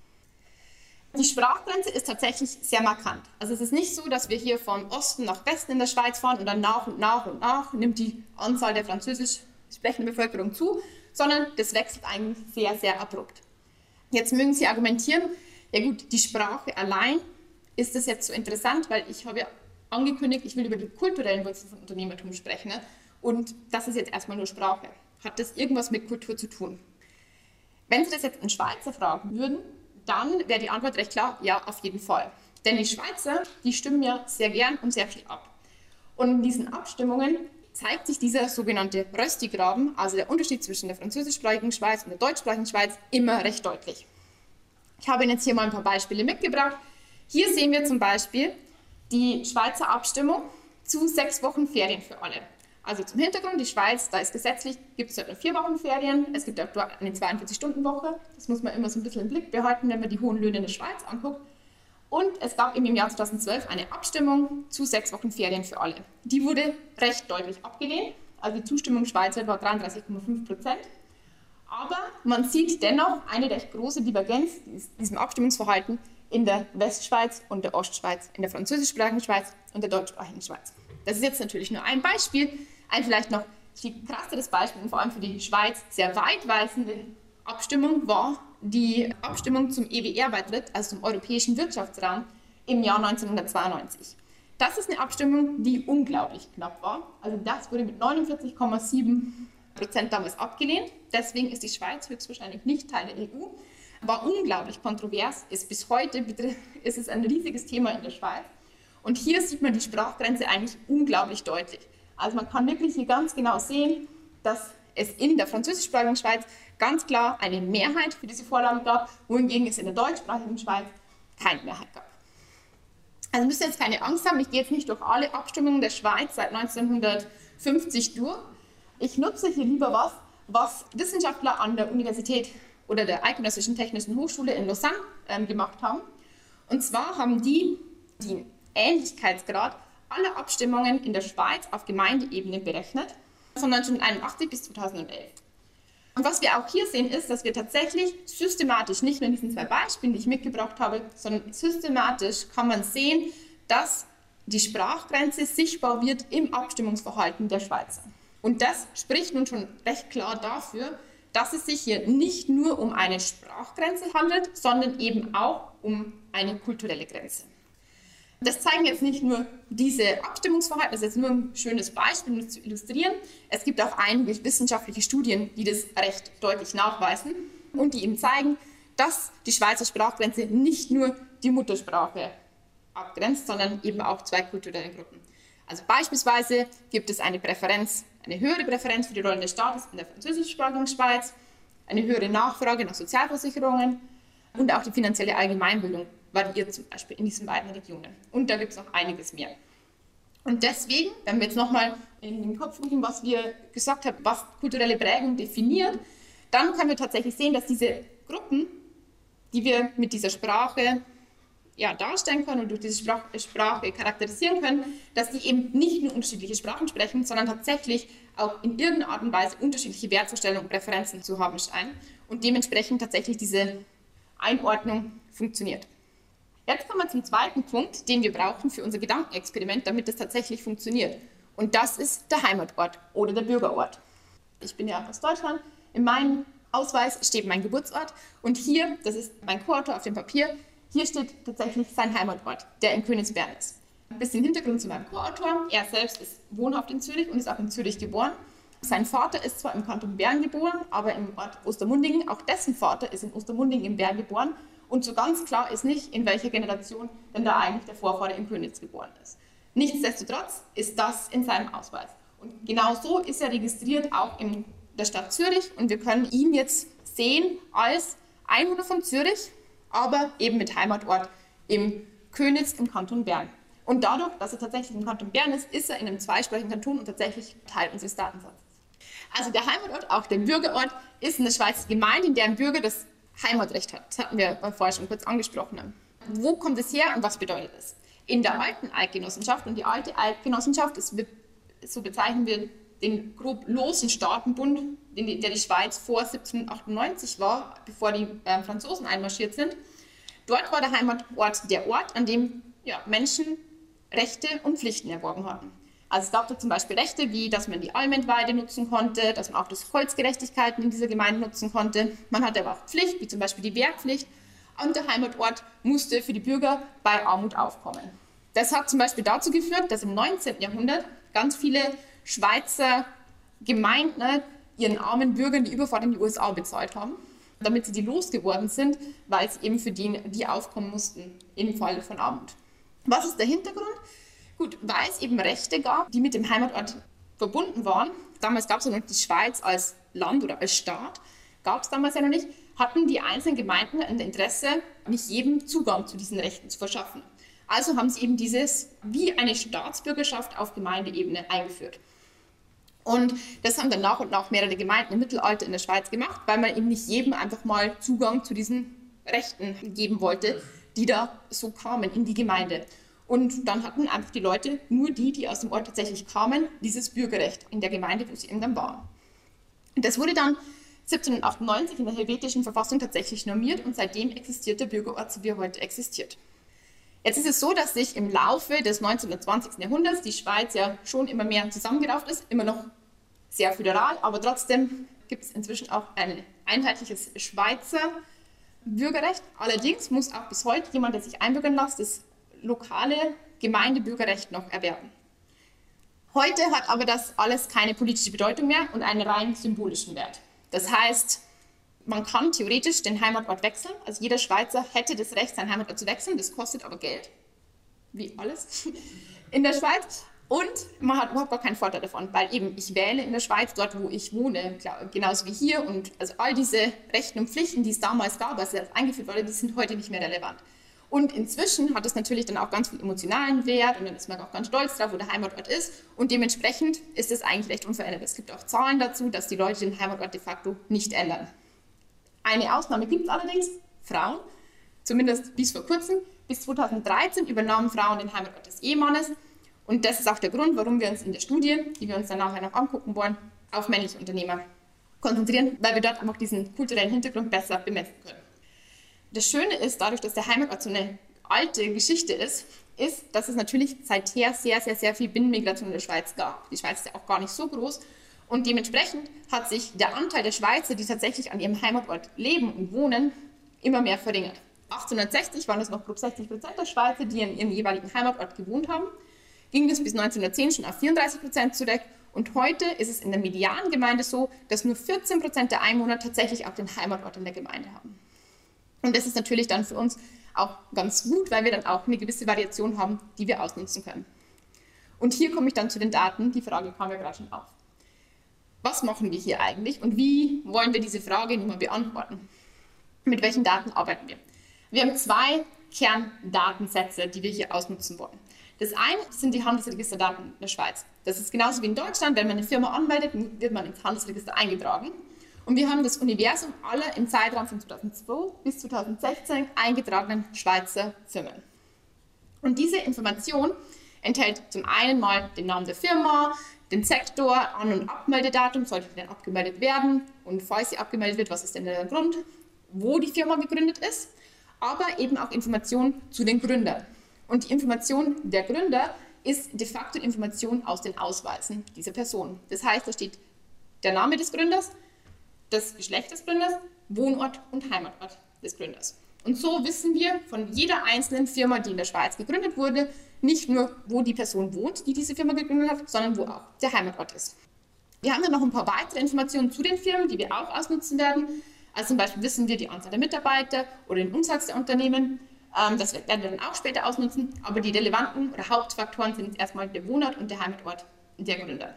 Die Sprachgrenze ist tatsächlich sehr markant. Also es ist nicht so, dass wir hier von Osten nach Westen in der Schweiz fahren und dann nach und nach und nach nimmt die Anzahl der französisch sprechenden Bevölkerung zu, sondern das wechselt eigentlich sehr, sehr abrupt. Jetzt mögen Sie argumentieren, ja gut, die Sprache allein ist das jetzt so interessant, weil ich habe ja angekündigt, ich will über die kulturellen Wurzeln von Unternehmertum sprechen. Ne? Und das ist jetzt erstmal nur Sprache. Hat das irgendwas mit Kultur zu tun? Wenn Sie das jetzt einen Schweizer fragen würden, dann wäre die Antwort recht klar, ja, auf jeden Fall. Denn die Schweizer, die stimmen ja sehr gern und sehr viel ab. Und in diesen Abstimmungen zeigt sich dieser sogenannte Röstigraben, also der Unterschied zwischen der französischsprachigen Schweiz und der deutschsprachigen Schweiz, immer recht deutlich. Ich habe Ihnen jetzt hier mal ein paar Beispiele mitgebracht. Hier sehen wir zum Beispiel die Schweizer Abstimmung zu sechs Wochen Ferien für alle. Also zum Hintergrund, die Schweiz, da ist gesetzlich, gibt es nur vier Wochen Ferien, es gibt auch dort eine 42-Stunden-Woche. Das muss man immer so ein bisschen im Blick behalten, wenn man die hohen Löhne in der Schweiz anguckt. Und es gab eben im Jahr 2012 eine Abstimmung zu sechs Wochen Ferien für alle. Die wurde recht deutlich abgelehnt. Also die Zustimmung schweizweit war 33,5 Prozent. Aber man sieht dennoch eine recht große Divergenz in diesem Abstimmungsverhalten in der Westschweiz und der Ostschweiz, in der französischsprachigen Schweiz und der deutschsprachigen Schweiz. Das ist jetzt natürlich nur ein Beispiel. Ein vielleicht noch viel krasseres Beispiel und vor allem für die Schweiz sehr weitweisende Abstimmung war die Abstimmung zum EWR-Beitritt, also zum Europäischen Wirtschaftsraum, im Jahr 1992. Das ist eine Abstimmung, die unglaublich knapp war. Also das wurde mit 49,7 Prozent damals abgelehnt. Deswegen ist die Schweiz höchstwahrscheinlich nicht Teil der EU. War unglaublich kontrovers, ist bis heute ist es ein riesiges Thema in der Schweiz. Und hier sieht man die Sprachgrenze eigentlich unglaublich deutlich. Also man kann wirklich hier ganz genau sehen, dass es in der französischsprachigen Schweiz ganz klar eine Mehrheit für diese Vorlage gab, wohingegen es in der deutschsprachigen Schweiz keine Mehrheit gab. Also müsst ihr jetzt keine Angst haben, ich gehe jetzt nicht durch alle Abstimmungen der Schweiz seit 1950 durch. Ich nutze hier lieber was, was Wissenschaftler an der Universität oder der Eidgenössischen Technischen Hochschule in Lausanne ähm, gemacht haben. Und zwar haben die den Ähnlichkeitsgrad aller Abstimmungen in der Schweiz auf Gemeindeebene berechnet, von 1981 bis 2011. Und was wir auch hier sehen, ist, dass wir tatsächlich systematisch, nicht nur in diesen zwei Beispielen, die ich mitgebracht habe, sondern systematisch kann man sehen, dass die Sprachgrenze sichtbar wird im Abstimmungsverhalten der Schweizer. Und das spricht nun schon recht klar dafür, dass es sich hier nicht nur um eine Sprachgrenze handelt, sondern eben auch um eine kulturelle Grenze. Das zeigen jetzt nicht nur diese Abstimmungsverhalten, das ist jetzt nur ein schönes Beispiel, um das zu illustrieren. Es gibt auch einige wissenschaftliche Studien, die das recht deutlich nachweisen und die eben zeigen, dass die Schweizer Sprachgrenze nicht nur die Muttersprache abgrenzt, sondern eben auch zwei kulturelle Gruppen. Also beispielsweise gibt es eine Präferenz, eine höhere Präferenz für die Rolle des Staates in der französischsprachigen Schweiz, eine höhere Nachfrage nach Sozialversicherungen und auch die finanzielle Allgemeinbildung variiert zum Beispiel in diesen beiden Regionen. Und da gibt es noch einiges mehr. Und deswegen, wenn wir jetzt nochmal in den Kopf rufen, was wir gesagt haben, was kulturelle Prägung definiert, dann können wir tatsächlich sehen, dass diese Gruppen, die wir mit dieser Sprache ja, darstellen können und durch diese Sprach Sprache charakterisieren können, dass die eben nicht nur unterschiedliche Sprachen sprechen, sondern tatsächlich auch in irgendeiner Art und Weise unterschiedliche Wertvorstellungen und Präferenzen zu haben scheinen und dementsprechend tatsächlich diese Einordnung funktioniert. Jetzt kommen wir zum zweiten Punkt, den wir brauchen für unser Gedankenexperiment, damit es tatsächlich funktioniert. Und das ist der Heimatort oder der Bürgerort. Ich bin ja aus Deutschland. In meinem Ausweis steht mein Geburtsort und hier, das ist mein Co-Autor auf dem Papier, hier steht tatsächlich sein Heimatort, der in Königsbern ist. Ein bisschen Hintergrund zu meinem Co-Autor. Er selbst ist wohnhaft in Zürich und ist auch in Zürich geboren. Sein Vater ist zwar im Kanton Bern geboren, aber im Ort Ostermundingen. Auch dessen Vater ist in Ostermundingen in Bern geboren. Und so ganz klar ist nicht, in welcher Generation denn da eigentlich der Vorvater in Königs geboren ist. Nichtsdestotrotz ist das in seinem Ausweis. Und genau so ist er registriert auch in der Stadt Zürich. Und wir können ihn jetzt sehen als Einwohner von Zürich aber eben mit Heimatort im Königs im Kanton Bern. Und dadurch, dass er tatsächlich im Kanton Bern ist, ist er in einem zweisprachigen Kanton und tatsächlich Teil unseres Datensatzes. Also der Heimatort, auch der Bürgerort, ist in der Schweiz Gemeinde, in deren Bürger das Heimatrecht hat. Das hatten wir vorher schon kurz angesprochen. Wo kommt es her und was bedeutet es? In der alten Eidgenossenschaft, und die alte Eidgenossenschaft ist, so bezeichnen wir den grob losen Staatenbund, der die Schweiz vor 1798 war, bevor die äh, Franzosen einmarschiert sind. Dort war der Heimatort der Ort, an dem ja, Menschen Rechte und Pflichten erworben hatten. Also es gab da zum Beispiel Rechte, wie dass man die Almendweide nutzen konnte, dass man auch das Holzgerechtigkeiten in dieser Gemeinde nutzen konnte. Man hatte aber auch Pflicht, wie zum Beispiel die Wehrpflicht. Und der Heimatort musste für die Bürger bei Armut aufkommen. Das hat zum Beispiel dazu geführt, dass im 19. Jahrhundert ganz viele Schweizer Gemeinden ihren armen Bürgern die Überfahrt in die USA bezahlt haben, damit sie die losgeworden sind, weil sie eben für die, die aufkommen mussten im Fall von Armut. Was ist der Hintergrund? Gut, weil es eben Rechte gab, die mit dem Heimatort verbunden waren. Damals gab es ja noch die Schweiz als Land oder als Staat, gab es damals ja noch nicht, hatten die einzelnen Gemeinden ein Interesse, nicht jedem Zugang zu diesen Rechten zu verschaffen. Also haben sie eben dieses wie eine Staatsbürgerschaft auf Gemeindeebene eingeführt. Und das haben dann nach und nach mehrere Gemeinden im Mittelalter in der Schweiz gemacht, weil man eben nicht jedem einfach mal Zugang zu diesen Rechten geben wollte, die da so kamen in die Gemeinde. Und dann hatten einfach die Leute, nur die, die aus dem Ort tatsächlich kamen, dieses Bürgerrecht in der Gemeinde, wo sie eben dann waren. Und das wurde dann 1798 in der helvetischen Verfassung tatsächlich normiert und seitdem existiert der Bürgerort, so wie er heute existiert. Jetzt ist es so, dass sich im Laufe des 19. und 20. Jahrhunderts die Schweiz ja schon immer mehr zusammengerauft ist, immer noch sehr föderal, aber trotzdem gibt es inzwischen auch ein einheitliches Schweizer Bürgerrecht. Allerdings muss auch bis heute jemand, der sich einbürgern lässt, das lokale Gemeindebürgerrecht noch erwerben. Heute hat aber das alles keine politische Bedeutung mehr und einen rein symbolischen Wert. Das heißt, man kann theoretisch den Heimatort wechseln. Also jeder Schweizer hätte das Recht, seinen Heimatort zu wechseln. Das kostet aber Geld. Wie alles (laughs) in der Schweiz. Und man hat überhaupt gar keinen Vorteil davon, weil eben ich wähle in der Schweiz, dort wo ich wohne, genauso wie hier. Und also all diese Rechten und Pflichten, die es damals gab, als es eingeführt wurde, die sind heute nicht mehr relevant. Und inzwischen hat es natürlich dann auch ganz viel emotionalen Wert und dann ist man auch ganz stolz drauf, wo der Heimatort ist. Und dementsprechend ist es eigentlich recht unverändert. Es gibt auch Zahlen dazu, dass die Leute den Heimatort de facto nicht ändern. Eine Ausnahme gibt es allerdings, Frauen, zumindest bis vor kurzem. Bis 2013 übernahmen Frauen den Heimatort des Ehemannes. Und das ist auch der Grund, warum wir uns in der Studie, die wir uns dann nachher noch angucken wollen, auf männliche Unternehmer konzentrieren, weil wir dort einfach diesen kulturellen Hintergrund besser bemessen können. Das Schöne ist, dadurch, dass der Heimatort so eine alte Geschichte ist, ist, dass es natürlich seither sehr, sehr, sehr viel Binnenmigration in der Schweiz gab. Die Schweiz ist ja auch gar nicht so groß und dementsprechend hat sich der Anteil der Schweizer, die tatsächlich an ihrem Heimatort leben und wohnen, immer mehr verringert. 1860 waren es noch grob 60 Prozent der Schweizer, die in ihrem jeweiligen Heimatort gewohnt haben. Ging das bis 1910 schon auf 34 Prozent zurück. Und heute ist es in der Mediangemeinde so, dass nur 14 Prozent der Einwohner tatsächlich auch den Heimatort in der Gemeinde haben. Und das ist natürlich dann für uns auch ganz gut, weil wir dann auch eine gewisse Variation haben, die wir ausnutzen können. Und hier komme ich dann zu den Daten. Die Frage kam ja gerade schon auf was machen wir hier eigentlich und wie wollen wir diese Frage nun mal beantworten? Mit welchen Daten arbeiten wir? Wir haben zwei Kerndatensätze, die wir hier ausnutzen wollen. Das eine sind die Handelsregisterdaten in der Schweiz. Das ist genauso wie in Deutschland. Wenn man eine Firma anmeldet, wird man ins Handelsregister eingetragen. Und wir haben das Universum aller im Zeitraum von 2002 bis 2016 eingetragenen Schweizer Firmen. Und diese Information enthält zum einen mal den Namen der Firma, den Sektor, An- und Abmeldedatum, sollte denn abgemeldet werden und falls sie abgemeldet wird, was ist denn der Grund, wo die Firma gegründet ist, aber eben auch Informationen zu den Gründern. Und die Information der Gründer ist de facto Information aus den Ausweisen dieser Person. Das heißt, da steht der Name des Gründers, das Geschlecht des Gründers, Wohnort und Heimatort des Gründers. Und so wissen wir von jeder einzelnen Firma, die in der Schweiz gegründet wurde, nicht nur, wo die Person wohnt, die diese Firma gegründet hat, sondern wo auch der Heimatort ist. Wir haben dann noch ein paar weitere Informationen zu den Firmen, die wir auch ausnutzen werden. Also zum Beispiel wissen wir die Anzahl der Mitarbeiter oder den Umsatz der Unternehmen. Ähm, das werden wir dann auch später ausnutzen. Aber die relevanten oder Hauptfaktoren sind erstmal der Wohnort und der Heimatort der Gründer.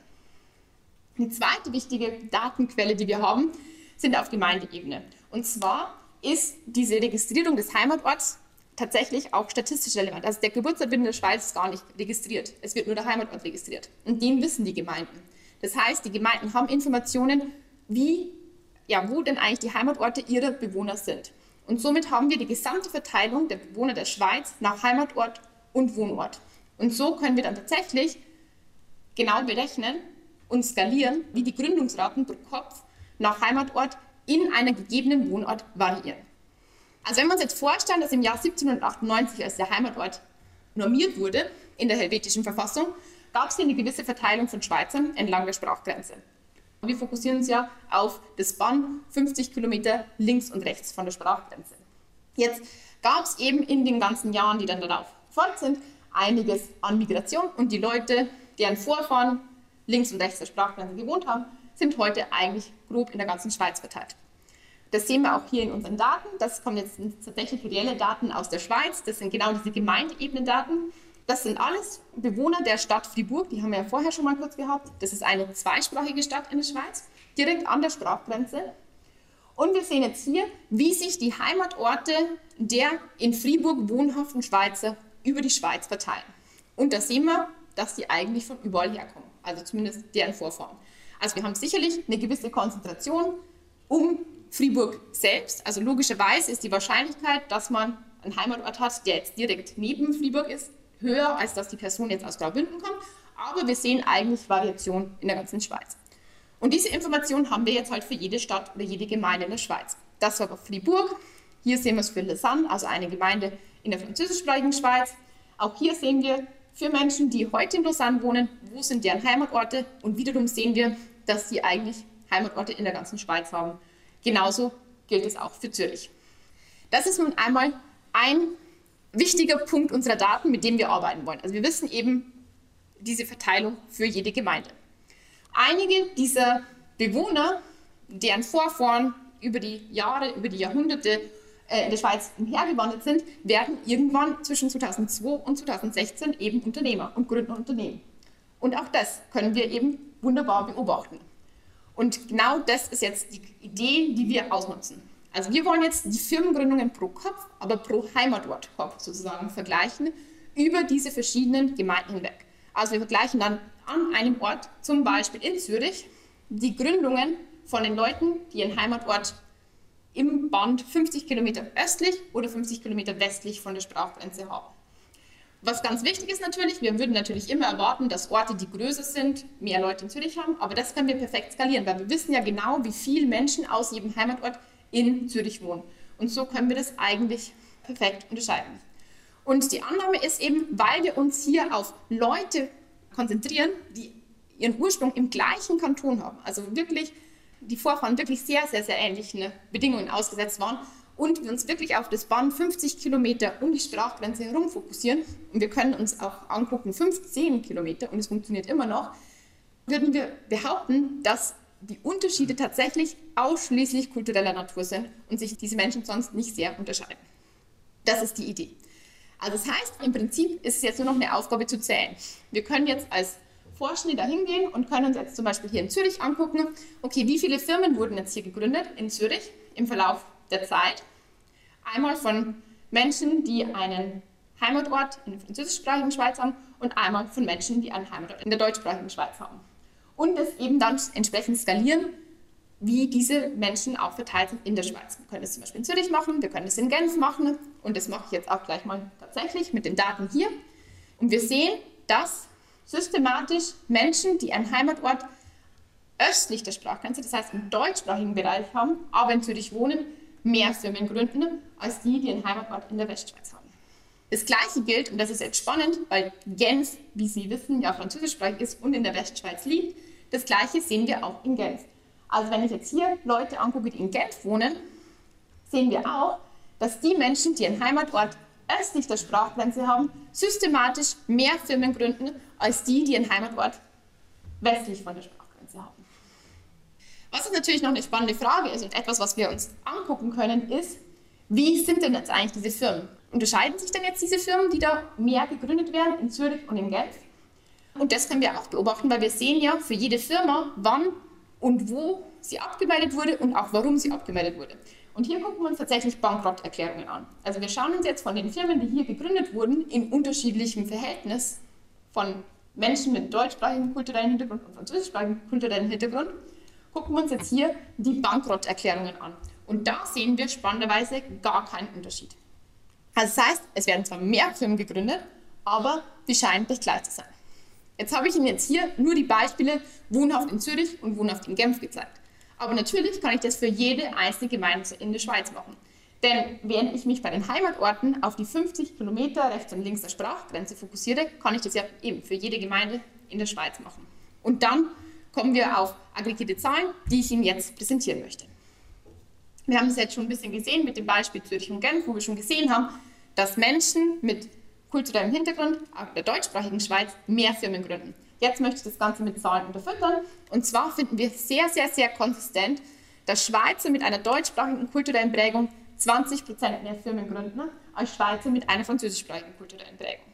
Eine zweite wichtige Datenquelle, die wir haben, sind auf Gemeindeebene. Und zwar ist diese Registrierung des Heimatorts tatsächlich auch statistisch relevant. Also der Geburtsort wird in der Schweiz gar nicht registriert. Es wird nur der Heimatort registriert. Und den wissen die Gemeinden. Das heißt, die Gemeinden haben Informationen, wie, ja, wo denn eigentlich die Heimatorte ihrer Bewohner sind. Und somit haben wir die gesamte Verteilung der Bewohner der Schweiz nach Heimatort und Wohnort. Und so können wir dann tatsächlich genau berechnen und skalieren, wie die Gründungsraten pro Kopf nach Heimatort in einem gegebenen Wohnort variieren. Also wenn wir uns jetzt vorstellen, dass im Jahr 1798, als der Heimatort normiert wurde in der helvetischen Verfassung, gab es hier eine gewisse Verteilung von Schweizern entlang der Sprachgrenze. Wir fokussieren uns ja auf das Bann 50 Kilometer links und rechts von der Sprachgrenze. Jetzt gab es eben in den ganzen Jahren, die dann darauf gefolgt sind, einiges an Migration und die Leute, deren Vorfahren links und rechts der Sprachgrenze gewohnt haben, sind heute eigentlich grob in der ganzen Schweiz verteilt. Das sehen wir auch hier in unseren Daten. Das kommen jetzt tatsächlich reelle Daten aus der Schweiz. Das sind genau diese Gemeindeebenen-Daten. Das sind alles Bewohner der Stadt Fribourg, die haben wir ja vorher schon mal kurz gehabt. Das ist eine zweisprachige Stadt in der Schweiz, direkt an der Sprachgrenze. Und wir sehen jetzt hier, wie sich die Heimatorte der in Fribourg wohnhaften Schweizer über die Schweiz verteilen. Und da sehen wir, dass die eigentlich von überall herkommen, also zumindest deren Vorfahren. Also wir haben sicherlich eine gewisse Konzentration um Fribourg selbst. Also logischerweise ist die Wahrscheinlichkeit, dass man einen Heimatort hat, der jetzt direkt neben Fribourg ist, höher, als dass die Person jetzt aus Graubünden kommt. Aber wir sehen eigentlich Variation in der ganzen Schweiz. Und diese Information haben wir jetzt halt für jede Stadt oder jede Gemeinde in der Schweiz. Das war bei Fribourg. Hier sehen wir es für Lausanne, also eine Gemeinde in der französischsprachigen Schweiz. Auch hier sehen wir für Menschen, die heute in Lausanne wohnen, wo sind deren Heimatorte. Und wiederum sehen wir, dass sie eigentlich Heimatorte in der ganzen Schweiz haben. Genauso gilt es auch für Zürich. Das ist nun einmal ein wichtiger Punkt unserer Daten, mit dem wir arbeiten wollen. Also wir wissen eben diese Verteilung für jede Gemeinde. Einige dieser Bewohner, deren Vorfahren über die Jahre, über die Jahrhunderte äh, in der Schweiz umhergewandert sind, werden irgendwann zwischen 2002 und 2016 eben Unternehmer und gründen Unternehmen. Und auch das können wir eben wunderbar beobachten. Und genau das ist jetzt die Idee, die wir ausnutzen. Also wir wollen jetzt die Firmengründungen pro Kopf, aber pro Heimatortkopf sozusagen vergleichen über diese verschiedenen Gemeinden hinweg. Also wir vergleichen dann an einem Ort, zum Beispiel in Zürich, die Gründungen von den Leuten, die ihren Heimatort im Band 50 Kilometer östlich oder 50 Kilometer westlich von der Sprachgrenze haben. Was ganz wichtig ist natürlich, wir würden natürlich immer erwarten, dass Orte, die größer sind, mehr Leute in Zürich haben, aber das können wir perfekt skalieren, weil wir wissen ja genau, wie viele Menschen aus jedem Heimatort in Zürich wohnen. Und so können wir das eigentlich perfekt unterscheiden. Und die Annahme ist eben, weil wir uns hier auf Leute konzentrieren, die ihren Ursprung im gleichen Kanton haben, also wirklich die Vorfahren wirklich sehr, sehr, sehr ähnlichen Bedingungen ausgesetzt waren und wir uns wirklich auf das Band 50 Kilometer um die Sprachgrenze herum fokussieren und wir können uns auch angucken 15 Kilometer und es funktioniert immer noch, würden wir behaupten, dass die Unterschiede tatsächlich ausschließlich kultureller Natur sind und sich diese Menschen sonst nicht sehr unterscheiden. Das ist die Idee. Also das heißt, im Prinzip ist es jetzt nur noch eine Aufgabe zu zählen. Wir können jetzt als Forschende da hingehen und können uns jetzt zum Beispiel hier in Zürich angucken, okay, wie viele Firmen wurden jetzt hier gegründet in Zürich im Verlauf der Zeit. Einmal von Menschen, die einen Heimatort in der französischsprachigen Schweiz haben und einmal von Menschen, die einen Heimatort in der deutschsprachigen Schweiz haben. Und das eben dann entsprechend skalieren wie diese Menschen auch verteilt sind in der Schweiz. Wir können es zum Beispiel in Zürich machen, wir können es in Genf machen und das mache ich jetzt auch gleich mal tatsächlich mit den Daten hier. Und wir sehen, dass systematisch Menschen, die einen Heimatort östlich der Sprachgrenze, das heißt im deutschsprachigen Bereich haben, aber in Zürich wohnen, mehr Firmen gründen, als die, die einen Heimatort in der Westschweiz haben. Das Gleiche gilt, und das ist jetzt spannend, weil Genf, wie Sie wissen, ja französischsprachig ist und in der Westschweiz liegt. Das Gleiche sehen wir auch in Genf. Also wenn ich jetzt hier Leute angucke, die in Genf wohnen, sehen wir auch, dass die Menschen, die einen Heimatort östlich der Sprachgrenze haben, systematisch mehr Firmen gründen, als die, die einen Heimatort westlich von der Sprachgrenze haben. Was natürlich noch eine spannende Frage ist und etwas, was wir uns angucken können, ist, wie sind denn jetzt eigentlich diese Firmen? Unterscheiden sich denn jetzt diese Firmen, die da mehr gegründet werden in Zürich und in Genf? Und das können wir auch beobachten, weil wir sehen ja für jede Firma, wann und wo sie abgemeldet wurde und auch warum sie abgemeldet wurde. Und hier gucken wir uns tatsächlich Bankrotterklärungen an. Also wir schauen uns jetzt von den Firmen, die hier gegründet wurden, in unterschiedlichem Verhältnis von Menschen mit deutschsprachigem kulturellen Hintergrund und französischsprachigem kulturellen Hintergrund, gucken wir uns jetzt hier die Bankrotterklärungen an. Und da sehen wir spannenderweise gar keinen Unterschied. Also das heißt, es werden zwar mehr Firmen gegründet, aber die scheinen nicht gleich zu sein. Jetzt habe ich Ihnen jetzt hier nur die Beispiele Wohnhaft in Zürich und Wohnhaft in Genf gezeigt. Aber natürlich kann ich das für jede einzelne Gemeinde in der Schweiz machen. Denn während ich mich bei den Heimatorten auf die 50 Kilometer rechts und links der Sprachgrenze fokussiere, kann ich das ja eben für jede Gemeinde in der Schweiz machen. Und dann kommen wir auf aggregierte Zahlen, die ich Ihnen jetzt präsentieren möchte. Wir haben es jetzt schon ein bisschen gesehen mit dem Beispiel Zürich und Genf, wo wir schon gesehen haben, dass Menschen mit kulturellem Hintergrund in der deutschsprachigen Schweiz mehr Firmen gründen. Jetzt möchte ich das Ganze mit Zahlen unterfüttern. Und zwar finden wir sehr, sehr, sehr konsistent, dass Schweizer mit einer deutschsprachigen kulturellen Prägung 20% mehr Firmen gründen als Schweizer mit einer französischsprachigen kulturellen Prägung.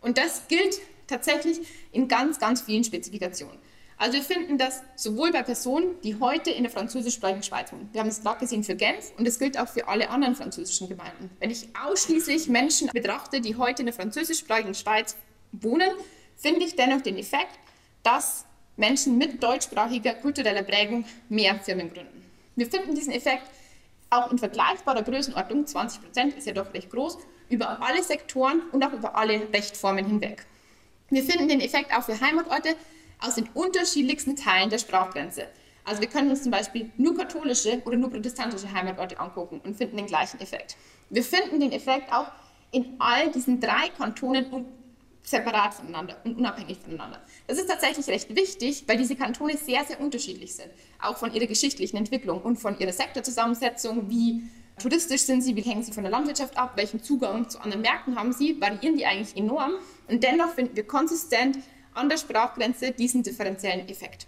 Und das gilt tatsächlich in ganz, ganz vielen Spezifikationen. Also wir finden das sowohl bei Personen, die heute in der französischsprachigen Schweiz wohnen. Wir haben es gerade gesehen für Genf und es gilt auch für alle anderen französischen Gemeinden. Wenn ich ausschließlich Menschen betrachte, die heute in der französischsprachigen Schweiz wohnen, finde ich dennoch den Effekt, dass Menschen mit deutschsprachiger kultureller Prägung mehr Firmen gründen. Wir finden diesen Effekt auch in vergleichbarer Größenordnung, 20 Prozent ist ja doch recht groß, über alle Sektoren und auch über alle Rechtformen hinweg. Wir finden den Effekt auch für Heimatorte, aus den unterschiedlichsten Teilen der Sprachgrenze. Also wir können uns zum Beispiel nur katholische oder nur protestantische Heimatorte angucken und finden den gleichen Effekt. Wir finden den Effekt auch in all diesen drei Kantonen separat voneinander und unabhängig voneinander. Das ist tatsächlich recht wichtig, weil diese Kantone sehr, sehr unterschiedlich sind, auch von ihrer geschichtlichen Entwicklung und von ihrer Sektorzusammensetzung, wie touristisch sind sie, wie hängen sie von der Landwirtschaft ab, welchen Zugang zu anderen Märkten haben sie, variieren die eigentlich enorm. Und dennoch finden wir konsistent an der Sprachgrenze diesen differenziellen Effekt.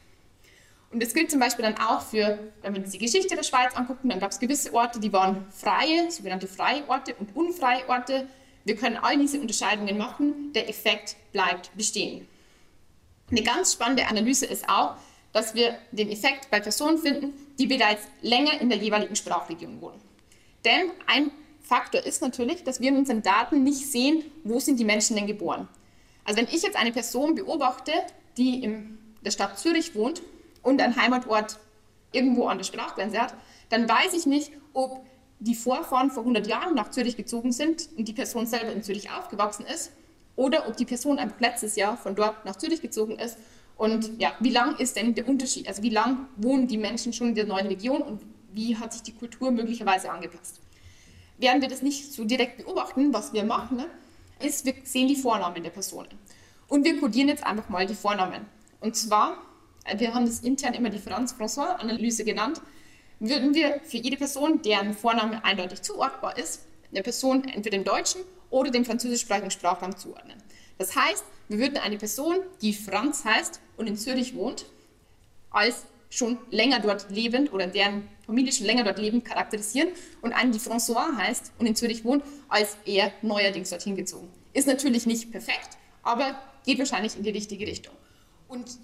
Und das gilt zum Beispiel dann auch für, wenn wir uns die Geschichte der Schweiz angucken, dann gab es gewisse Orte, die waren freie, sogenannte freie Orte und unfreie Orte. Wir können all diese Unterscheidungen machen, der Effekt bleibt bestehen. Eine ganz spannende Analyse ist auch, dass wir den Effekt bei Personen finden, die bereits länger in der jeweiligen Sprachregion wohnen. Denn ein Faktor ist natürlich, dass wir in unseren Daten nicht sehen, wo sind die Menschen denn geboren. Also wenn ich jetzt eine Person beobachte, die in der Stadt Zürich wohnt und einen Heimatort irgendwo an der Sprachgrenze hat, dann weiß ich nicht, ob die Vorfahren vor 100 Jahren nach Zürich gezogen sind und die Person selber in Zürich aufgewachsen ist oder ob die Person einfach letztes Jahr von dort nach Zürich gezogen ist und ja, wie lang ist denn der Unterschied? Also wie lang wohnen die Menschen schon in der neuen Region und wie hat sich die Kultur möglicherweise angepasst? Werden wir das nicht so direkt beobachten, was wir machen, ne? ist, wir sehen die Vornamen der Personen. Und wir kodieren jetzt einfach mal die Vornamen. Und zwar, äh, wir haben das intern immer die Franz-François-Analyse genannt, würden wir für jede Person, deren Vorname eindeutig zuordnbar ist, eine Person entweder dem deutschen oder dem französischsprachigen Sprachraum zuordnen. Das heißt, wir würden eine Person, die Franz heißt und in Zürich wohnt, als schon länger dort lebend oder deren Familie schon länger dort lebend charakterisieren und einen, die François heißt und in Zürich wohnt, als eher neuerdings dorthin gezogen. Ist natürlich nicht perfekt, aber geht wahrscheinlich in die richtige Richtung. Und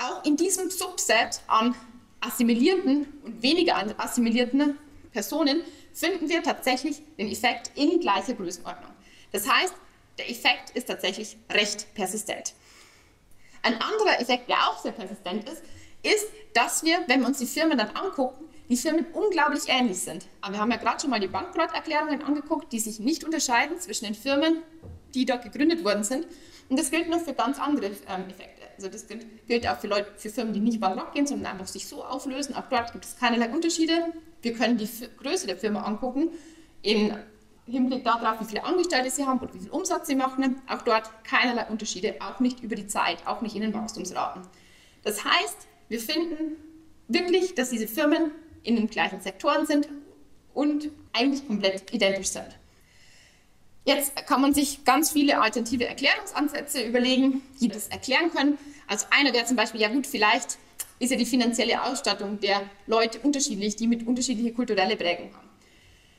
auch in diesem Subset an assimilierten und weniger assimilierten Personen finden wir tatsächlich den Effekt in gleicher Größenordnung. Das heißt, der Effekt ist tatsächlich recht persistent. Ein anderer Effekt, der auch sehr persistent ist, ist, dass wir, wenn wir uns die Firmen dann angucken, die Firmen unglaublich ähnlich sind. Aber wir haben ja gerade schon mal die Bankrotterklärungen angeguckt, die sich nicht unterscheiden zwischen den Firmen, die dort gegründet worden sind. Und das gilt nur für ganz andere ähm, Effekte. Also das gilt, auch für, Leute, für Firmen, die nicht bankrott gehen, sondern einfach sich so auflösen. Auch dort gibt es keinerlei Unterschiede. Wir können die Größe der Firma angucken, im Hinblick darauf, wie viele Angestellte sie haben oder wie viel Umsatz sie machen. Auch dort keinerlei Unterschiede, auch nicht über die Zeit, auch nicht in den Wachstumsraten. Das heißt, wir finden wirklich, dass diese Firmen in den gleichen Sektoren sind und eigentlich komplett identisch sind. Jetzt kann man sich ganz viele alternative Erklärungsansätze überlegen, die das erklären können. Also einer wäre zum Beispiel, ja gut, vielleicht ist ja die finanzielle Ausstattung der Leute unterschiedlich, die mit unterschiedliche kulturelle Prägung haben.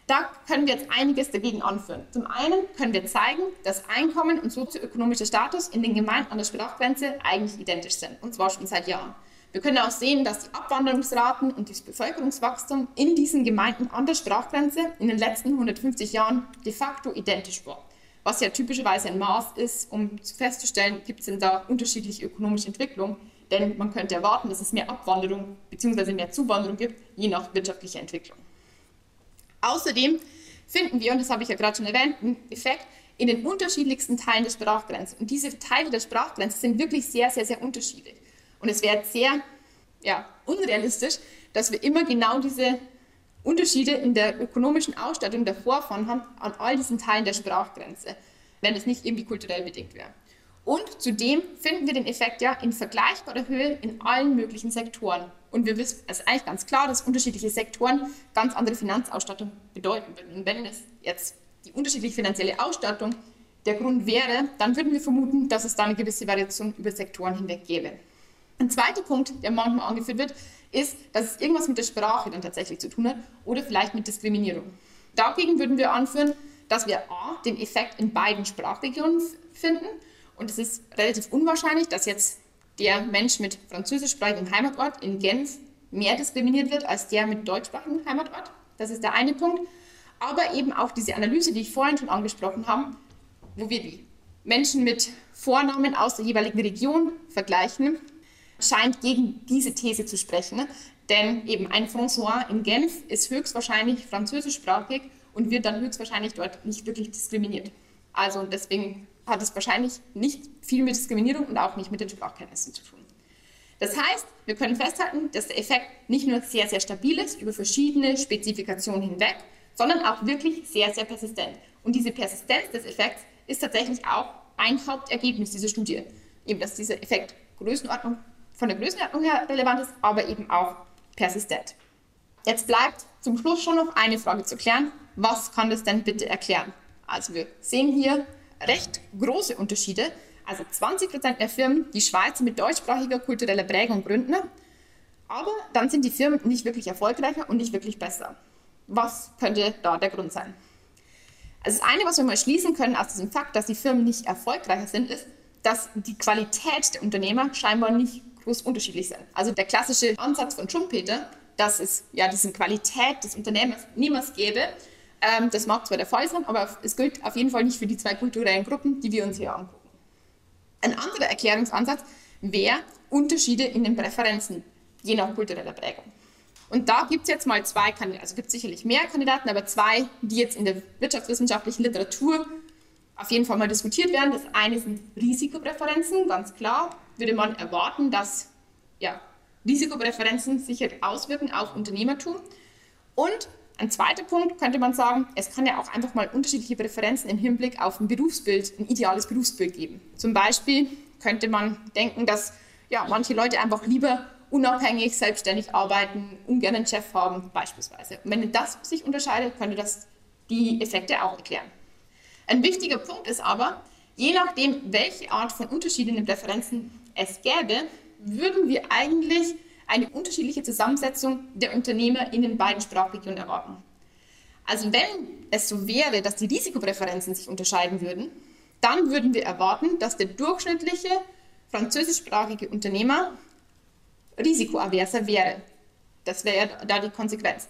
Da können wir jetzt einiges dagegen anführen. Zum einen können wir zeigen, dass Einkommen und sozioökonomischer Status in den Gemeinden an der Sprachgrenze eigentlich identisch sind, und zwar schon seit Jahren. Wir können auch sehen, dass die Abwanderungsraten und das Bevölkerungswachstum in diesen Gemeinden an der Sprachgrenze in den letzten 150 Jahren de facto identisch war. Was ja typischerweise ein Maß ist, um festzustellen, gibt es denn da unterschiedliche ökonomische Entwicklungen. Denn man könnte erwarten, dass es mehr Abwanderung bzw. mehr Zuwanderung gibt, je nach wirtschaftlicher Entwicklung. Außerdem finden wir, und das habe ich ja gerade schon erwähnt, einen Effekt in den unterschiedlichsten Teilen der Sprachgrenze. Und diese Teile der Sprachgrenze sind wirklich sehr, sehr, sehr unterschiedlich. Und es wäre sehr ja, unrealistisch, dass wir immer genau diese Unterschiede in der ökonomischen Ausstattung der Vorfahren haben an all diesen Teilen der Sprachgrenze, wenn es nicht irgendwie kulturell bedingt wäre. Und zudem finden wir den Effekt ja in vergleichbarer Höhe in allen möglichen Sektoren. Und wir wissen, es ist eigentlich ganz klar, dass unterschiedliche Sektoren ganz andere Finanzausstattung bedeuten würden. Und wenn es jetzt die unterschiedliche finanzielle Ausstattung der Grund wäre, dann würden wir vermuten, dass es da eine gewisse Variation über Sektoren hinweg gäbe. Ein zweiter Punkt, der manchmal angeführt wird, ist, dass es irgendwas mit der Sprache dann tatsächlich zu tun hat oder vielleicht mit Diskriminierung. Dagegen würden wir anführen, dass wir A, den Effekt in beiden Sprachregionen finden und es ist relativ unwahrscheinlich, dass jetzt der Mensch mit französischsprachigem Heimatort in Genf mehr diskriminiert wird als der mit deutschsprachigem Heimatort. Das ist der eine Punkt. Aber eben auch diese Analyse, die ich vorhin schon angesprochen habe, wo wir die Menschen mit Vornamen aus der jeweiligen Region vergleichen, scheint gegen diese These zu sprechen. Denn eben ein François in Genf ist höchstwahrscheinlich französischsprachig und wird dann höchstwahrscheinlich dort nicht wirklich diskriminiert. Also deswegen hat es wahrscheinlich nicht viel mit Diskriminierung und auch nicht mit den Sprachkenntnissen zu tun. Das heißt, wir können festhalten, dass der Effekt nicht nur sehr, sehr stabil ist über verschiedene Spezifikationen hinweg, sondern auch wirklich sehr, sehr persistent. Und diese Persistenz des Effekts ist tatsächlich auch ein Hauptergebnis dieser Studie. Eben, dass dieser Effekt Größenordnung von der Größenordnung her relevant ist, aber eben auch persistent. Jetzt bleibt zum Schluss schon noch eine Frage zu klären. Was kann das denn bitte erklären? Also wir sehen hier recht große Unterschiede. Also 20 Prozent der Firmen, die Schweizer mit deutschsprachiger kultureller Prägung gründen, aber dann sind die Firmen nicht wirklich erfolgreicher und nicht wirklich besser. Was könnte da der Grund sein? Also das eine, was wir mal schließen können aus diesem Fakt, dass die Firmen nicht erfolgreicher sind, ist, dass die Qualität der Unternehmer scheinbar nicht groß unterschiedlich sind. Also der klassische Ansatz von Schumpeter, dass es ja diese Qualität des Unternehmers gäbe, ähm, das mag zwar der Fall sein, aber es gilt auf jeden Fall nicht für die zwei kulturellen Gruppen, die wir uns hier angucken. Ein anderer Erklärungsansatz wäre Unterschiede in den Präferenzen, je nach kultureller Prägung. Und da gibt es jetzt mal zwei Kandidaten, also gibt es sicherlich mehr Kandidaten, aber zwei, die jetzt in der wirtschaftswissenschaftlichen Literatur auf jeden Fall mal diskutiert werden. Das eine sind Risikopräferenzen, ganz klar würde man erwarten, dass ja, Risikopräferenzen sich auswirken auf Unternehmertum. Und ein zweiter Punkt könnte man sagen, es kann ja auch einfach mal unterschiedliche Präferenzen im Hinblick auf ein Berufsbild, ein ideales Berufsbild geben. Zum Beispiel könnte man denken, dass ja, manche Leute einfach lieber unabhängig, selbstständig arbeiten, ungern einen Chef haben, beispielsweise. Und wenn das sich unterscheidet, könnte das die Effekte auch erklären. Ein wichtiger Punkt ist aber, je nachdem, welche Art von unterschiedlichen Präferenzen es gäbe, würden wir eigentlich eine unterschiedliche Zusammensetzung der Unternehmer in den beiden Sprachregionen erwarten. Also wenn es so wäre, dass die Risikopräferenzen sich unterscheiden würden, dann würden wir erwarten, dass der durchschnittliche französischsprachige Unternehmer risikoaverser wäre. Das wäre da die Konsequenz.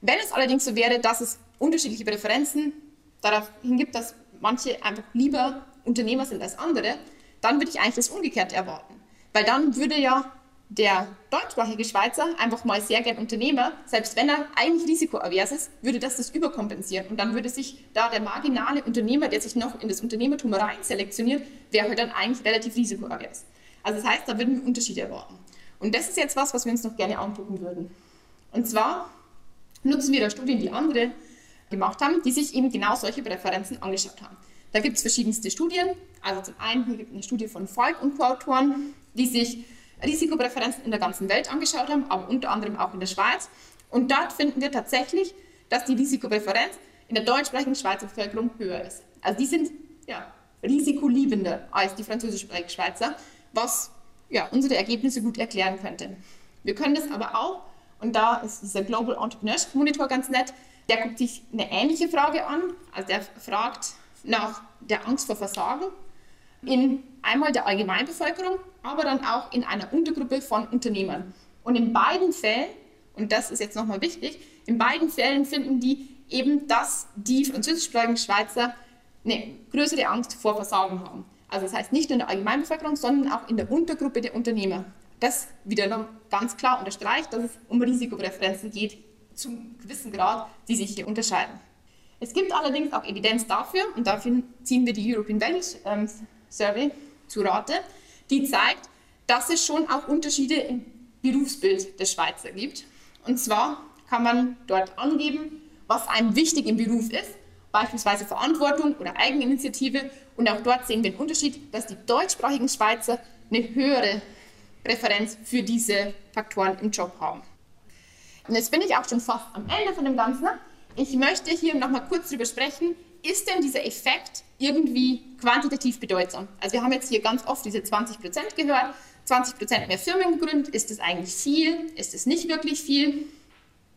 Wenn es allerdings so wäre, dass es unterschiedliche Präferenzen darauf hingibt, dass manche einfach lieber Unternehmer sind als andere, dann würde ich eigentlich das Umgekehrte erwarten. Weil dann würde ja der deutschsprachige Schweizer einfach mal sehr gern Unternehmer, selbst wenn er eigentlich risikoavers ist, würde das das überkompensieren. Und dann würde sich da der marginale Unternehmer, der sich noch in das Unternehmertum rein selektioniert, wäre halt dann eigentlich relativ risikoavers. Also das heißt, da würden wir Unterschiede erwarten. Und das ist jetzt was, was wir uns noch gerne angucken würden. Und zwar nutzen wir da Studien, die andere gemacht haben, die sich eben genau solche Präferenzen angeschaut haben. Da gibt es verschiedenste Studien. Also zum einen hier gibt es eine Studie von Falk und Co-Autoren, die sich Risikopräferenzen in der ganzen Welt angeschaut haben, aber unter anderem auch in der Schweiz. Und dort finden wir tatsächlich, dass die Risikopräferenz in der deutschsprachigen Schweizer Bevölkerung höher ist. Also die sind ja, risikoliebender als die französischsprachigen Schweizer, was ja, unsere Ergebnisse gut erklären könnte. Wir können das aber auch, und da ist dieser Global Entrepreneurship Monitor ganz nett, der guckt sich eine ähnliche Frage an. Also der fragt nach der Angst vor Versagen in einmal der Allgemeinbevölkerung, aber dann auch in einer Untergruppe von Unternehmern. Und in beiden Fällen, und das ist jetzt nochmal wichtig, in beiden Fällen finden die eben, dass die französischsprachigen Schweizer eine größere Angst vor Versagen haben. Also das heißt nicht nur in der Allgemeinbevölkerung, sondern auch in der Untergruppe der Unternehmer. Das wiederum ganz klar unterstreicht, dass es um Risikopräferenzen geht, zum gewissen Grad, die sich hier unterscheiden. Es gibt allerdings auch Evidenz dafür, und dafür ziehen wir die European Values ähm, Survey zu Rate, die zeigt, dass es schon auch Unterschiede im Berufsbild der Schweizer gibt. Und zwar kann man dort angeben, was einem wichtig im Beruf ist, beispielsweise Verantwortung oder Eigeninitiative. Und auch dort sehen wir den Unterschied, dass die deutschsprachigen Schweizer eine höhere Präferenz für diese Faktoren im Job haben. Und jetzt bin ich auch schon fast am Ende von dem Ganzen. Ich möchte hier noch mal kurz darüber sprechen, ist denn dieser Effekt irgendwie quantitativ bedeutsam? Also wir haben jetzt hier ganz oft diese 20 Prozent gehört. 20 Prozent mehr Firmen gegründet, ist das eigentlich viel? Ist es nicht wirklich viel?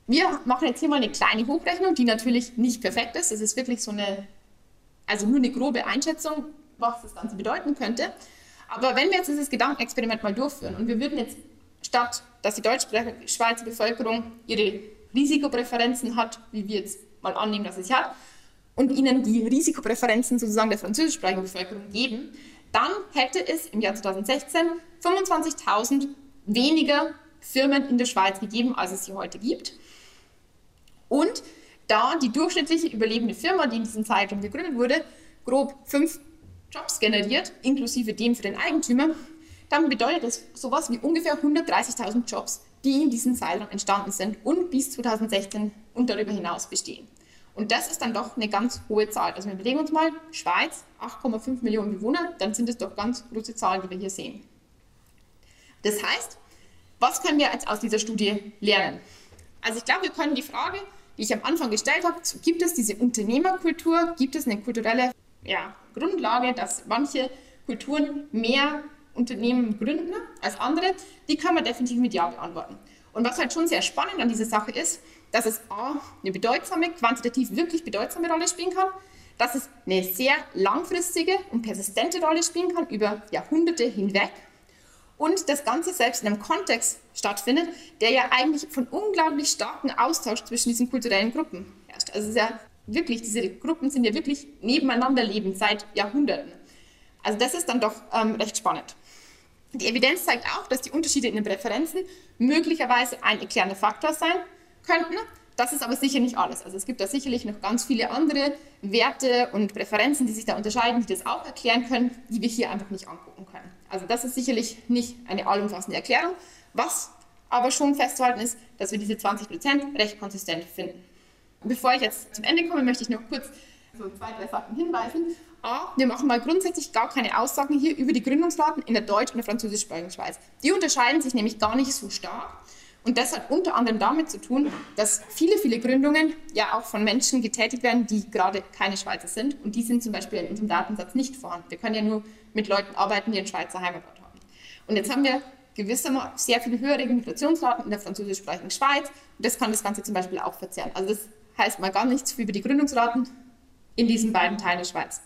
Wir machen jetzt hier mal eine kleine Hochrechnung, die natürlich nicht perfekt ist. Das ist wirklich so eine, also nur eine grobe Einschätzung, was das Ganze bedeuten könnte. Aber wenn wir jetzt dieses Gedankenexperiment mal durchführen und wir würden jetzt statt, dass die deutsch-schweizer Bevölkerung ihre Risikopräferenzen hat, wie wir jetzt mal annehmen, dass es hat, und ihnen die Risikopräferenzen sozusagen der französischsprachigen Bevölkerung geben, dann hätte es im Jahr 2016 25.000 weniger Firmen in der Schweiz gegeben, als es sie heute gibt. Und da die durchschnittliche überlebende Firma, die in diesem Zeitraum gegründet wurde, grob fünf Jobs generiert, inklusive dem für den Eigentümer, dann bedeutet das sowas wie ungefähr 130.000 Jobs, die in diesem Zeitraum entstanden sind und bis 2016 und darüber hinaus bestehen. Und das ist dann doch eine ganz hohe Zahl. Also wir überlegen uns mal, Schweiz, 8,5 Millionen Bewohner, dann sind es doch ganz große Zahlen, die wir hier sehen. Das heißt, was können wir jetzt aus dieser Studie lernen? Also ich glaube, wir können die Frage, die ich am Anfang gestellt habe, gibt es diese Unternehmerkultur, gibt es eine kulturelle ja, Grundlage, dass manche Kulturen mehr Unternehmen gründen als andere, die kann man definitiv mit Ja beantworten. Und was halt schon sehr spannend an dieser Sache ist, dass es A, eine bedeutsame, quantitativ wirklich bedeutsame Rolle spielen kann, dass es eine sehr langfristige und persistente Rolle spielen kann über Jahrhunderte hinweg und das Ganze selbst in einem Kontext stattfindet, der ja eigentlich von unglaublich starken Austausch zwischen diesen kulturellen Gruppen herrscht. Also es ist ja wirklich, diese Gruppen sind ja wirklich nebeneinander leben seit Jahrhunderten. Also das ist dann doch ähm, recht spannend. Die Evidenz zeigt auch, dass die Unterschiede in den Präferenzen möglicherweise ein erklärender Faktor sein könnten. Das ist aber sicher nicht alles. Also es gibt da sicherlich noch ganz viele andere Werte und Präferenzen, die sich da unterscheiden, die das auch erklären können, die wir hier einfach nicht angucken können. Also das ist sicherlich nicht eine allumfassende Erklärung. Was aber schon festzuhalten ist, dass wir diese 20 Prozent recht konsistent finden. Bevor ich jetzt zum Ende komme, möchte ich noch kurz so zwei, drei Sachen hinweisen. A, wir machen mal grundsätzlich gar keine Aussagen hier über die Gründungsraten in der deutsch- und der französischsprachigen Schweiz. Die unterscheiden sich nämlich gar nicht so stark. Und das hat unter anderem damit zu tun, dass viele, viele Gründungen ja auch von Menschen getätigt werden, die gerade keine Schweizer sind. Und die sind zum Beispiel in unserem Datensatz nicht vorhanden. Wir können ja nur mit Leuten arbeiten, die einen Schweizer Heimatort haben. Und jetzt haben wir gewissermaßen sehr viele höhere Migrationsraten in der französischsprachigen Schweiz. Und das kann das Ganze zum Beispiel auch verzerren. Also das heißt mal gar nichts über die Gründungsraten in diesen beiden Teilen der Schweiz.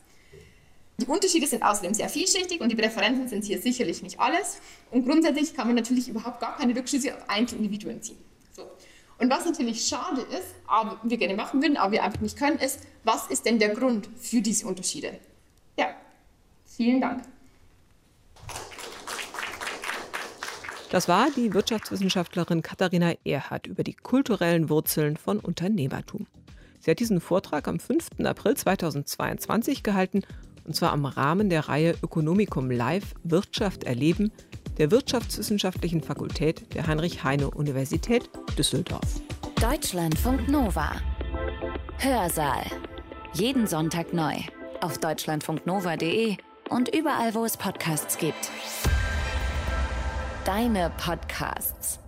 Die Unterschiede sind außerdem sehr vielschichtig und die Präferenzen sind hier sicherlich nicht alles. Und grundsätzlich kann man natürlich überhaupt gar keine Rückschlüsse auf Einzelindividuen ziehen. So. Und was natürlich schade ist, aber wir gerne machen würden, aber wir einfach nicht können, ist, was ist denn der Grund für diese Unterschiede? Ja, vielen Dank. Das war die Wirtschaftswissenschaftlerin Katharina Erhardt über die kulturellen Wurzeln von Unternehmertum. Sie hat diesen Vortrag am 5. April 2022 gehalten, und zwar im Rahmen der Reihe Ökonomikum Live Wirtschaft erleben der Wirtschaftswissenschaftlichen Fakultät der Heinrich-Heine-Universität Düsseldorf. Deutschlandfunk Nova. Hörsaal. Jeden Sonntag neu. Auf deutschlandfunknova.de und überall, wo es Podcasts gibt. Deine Podcasts.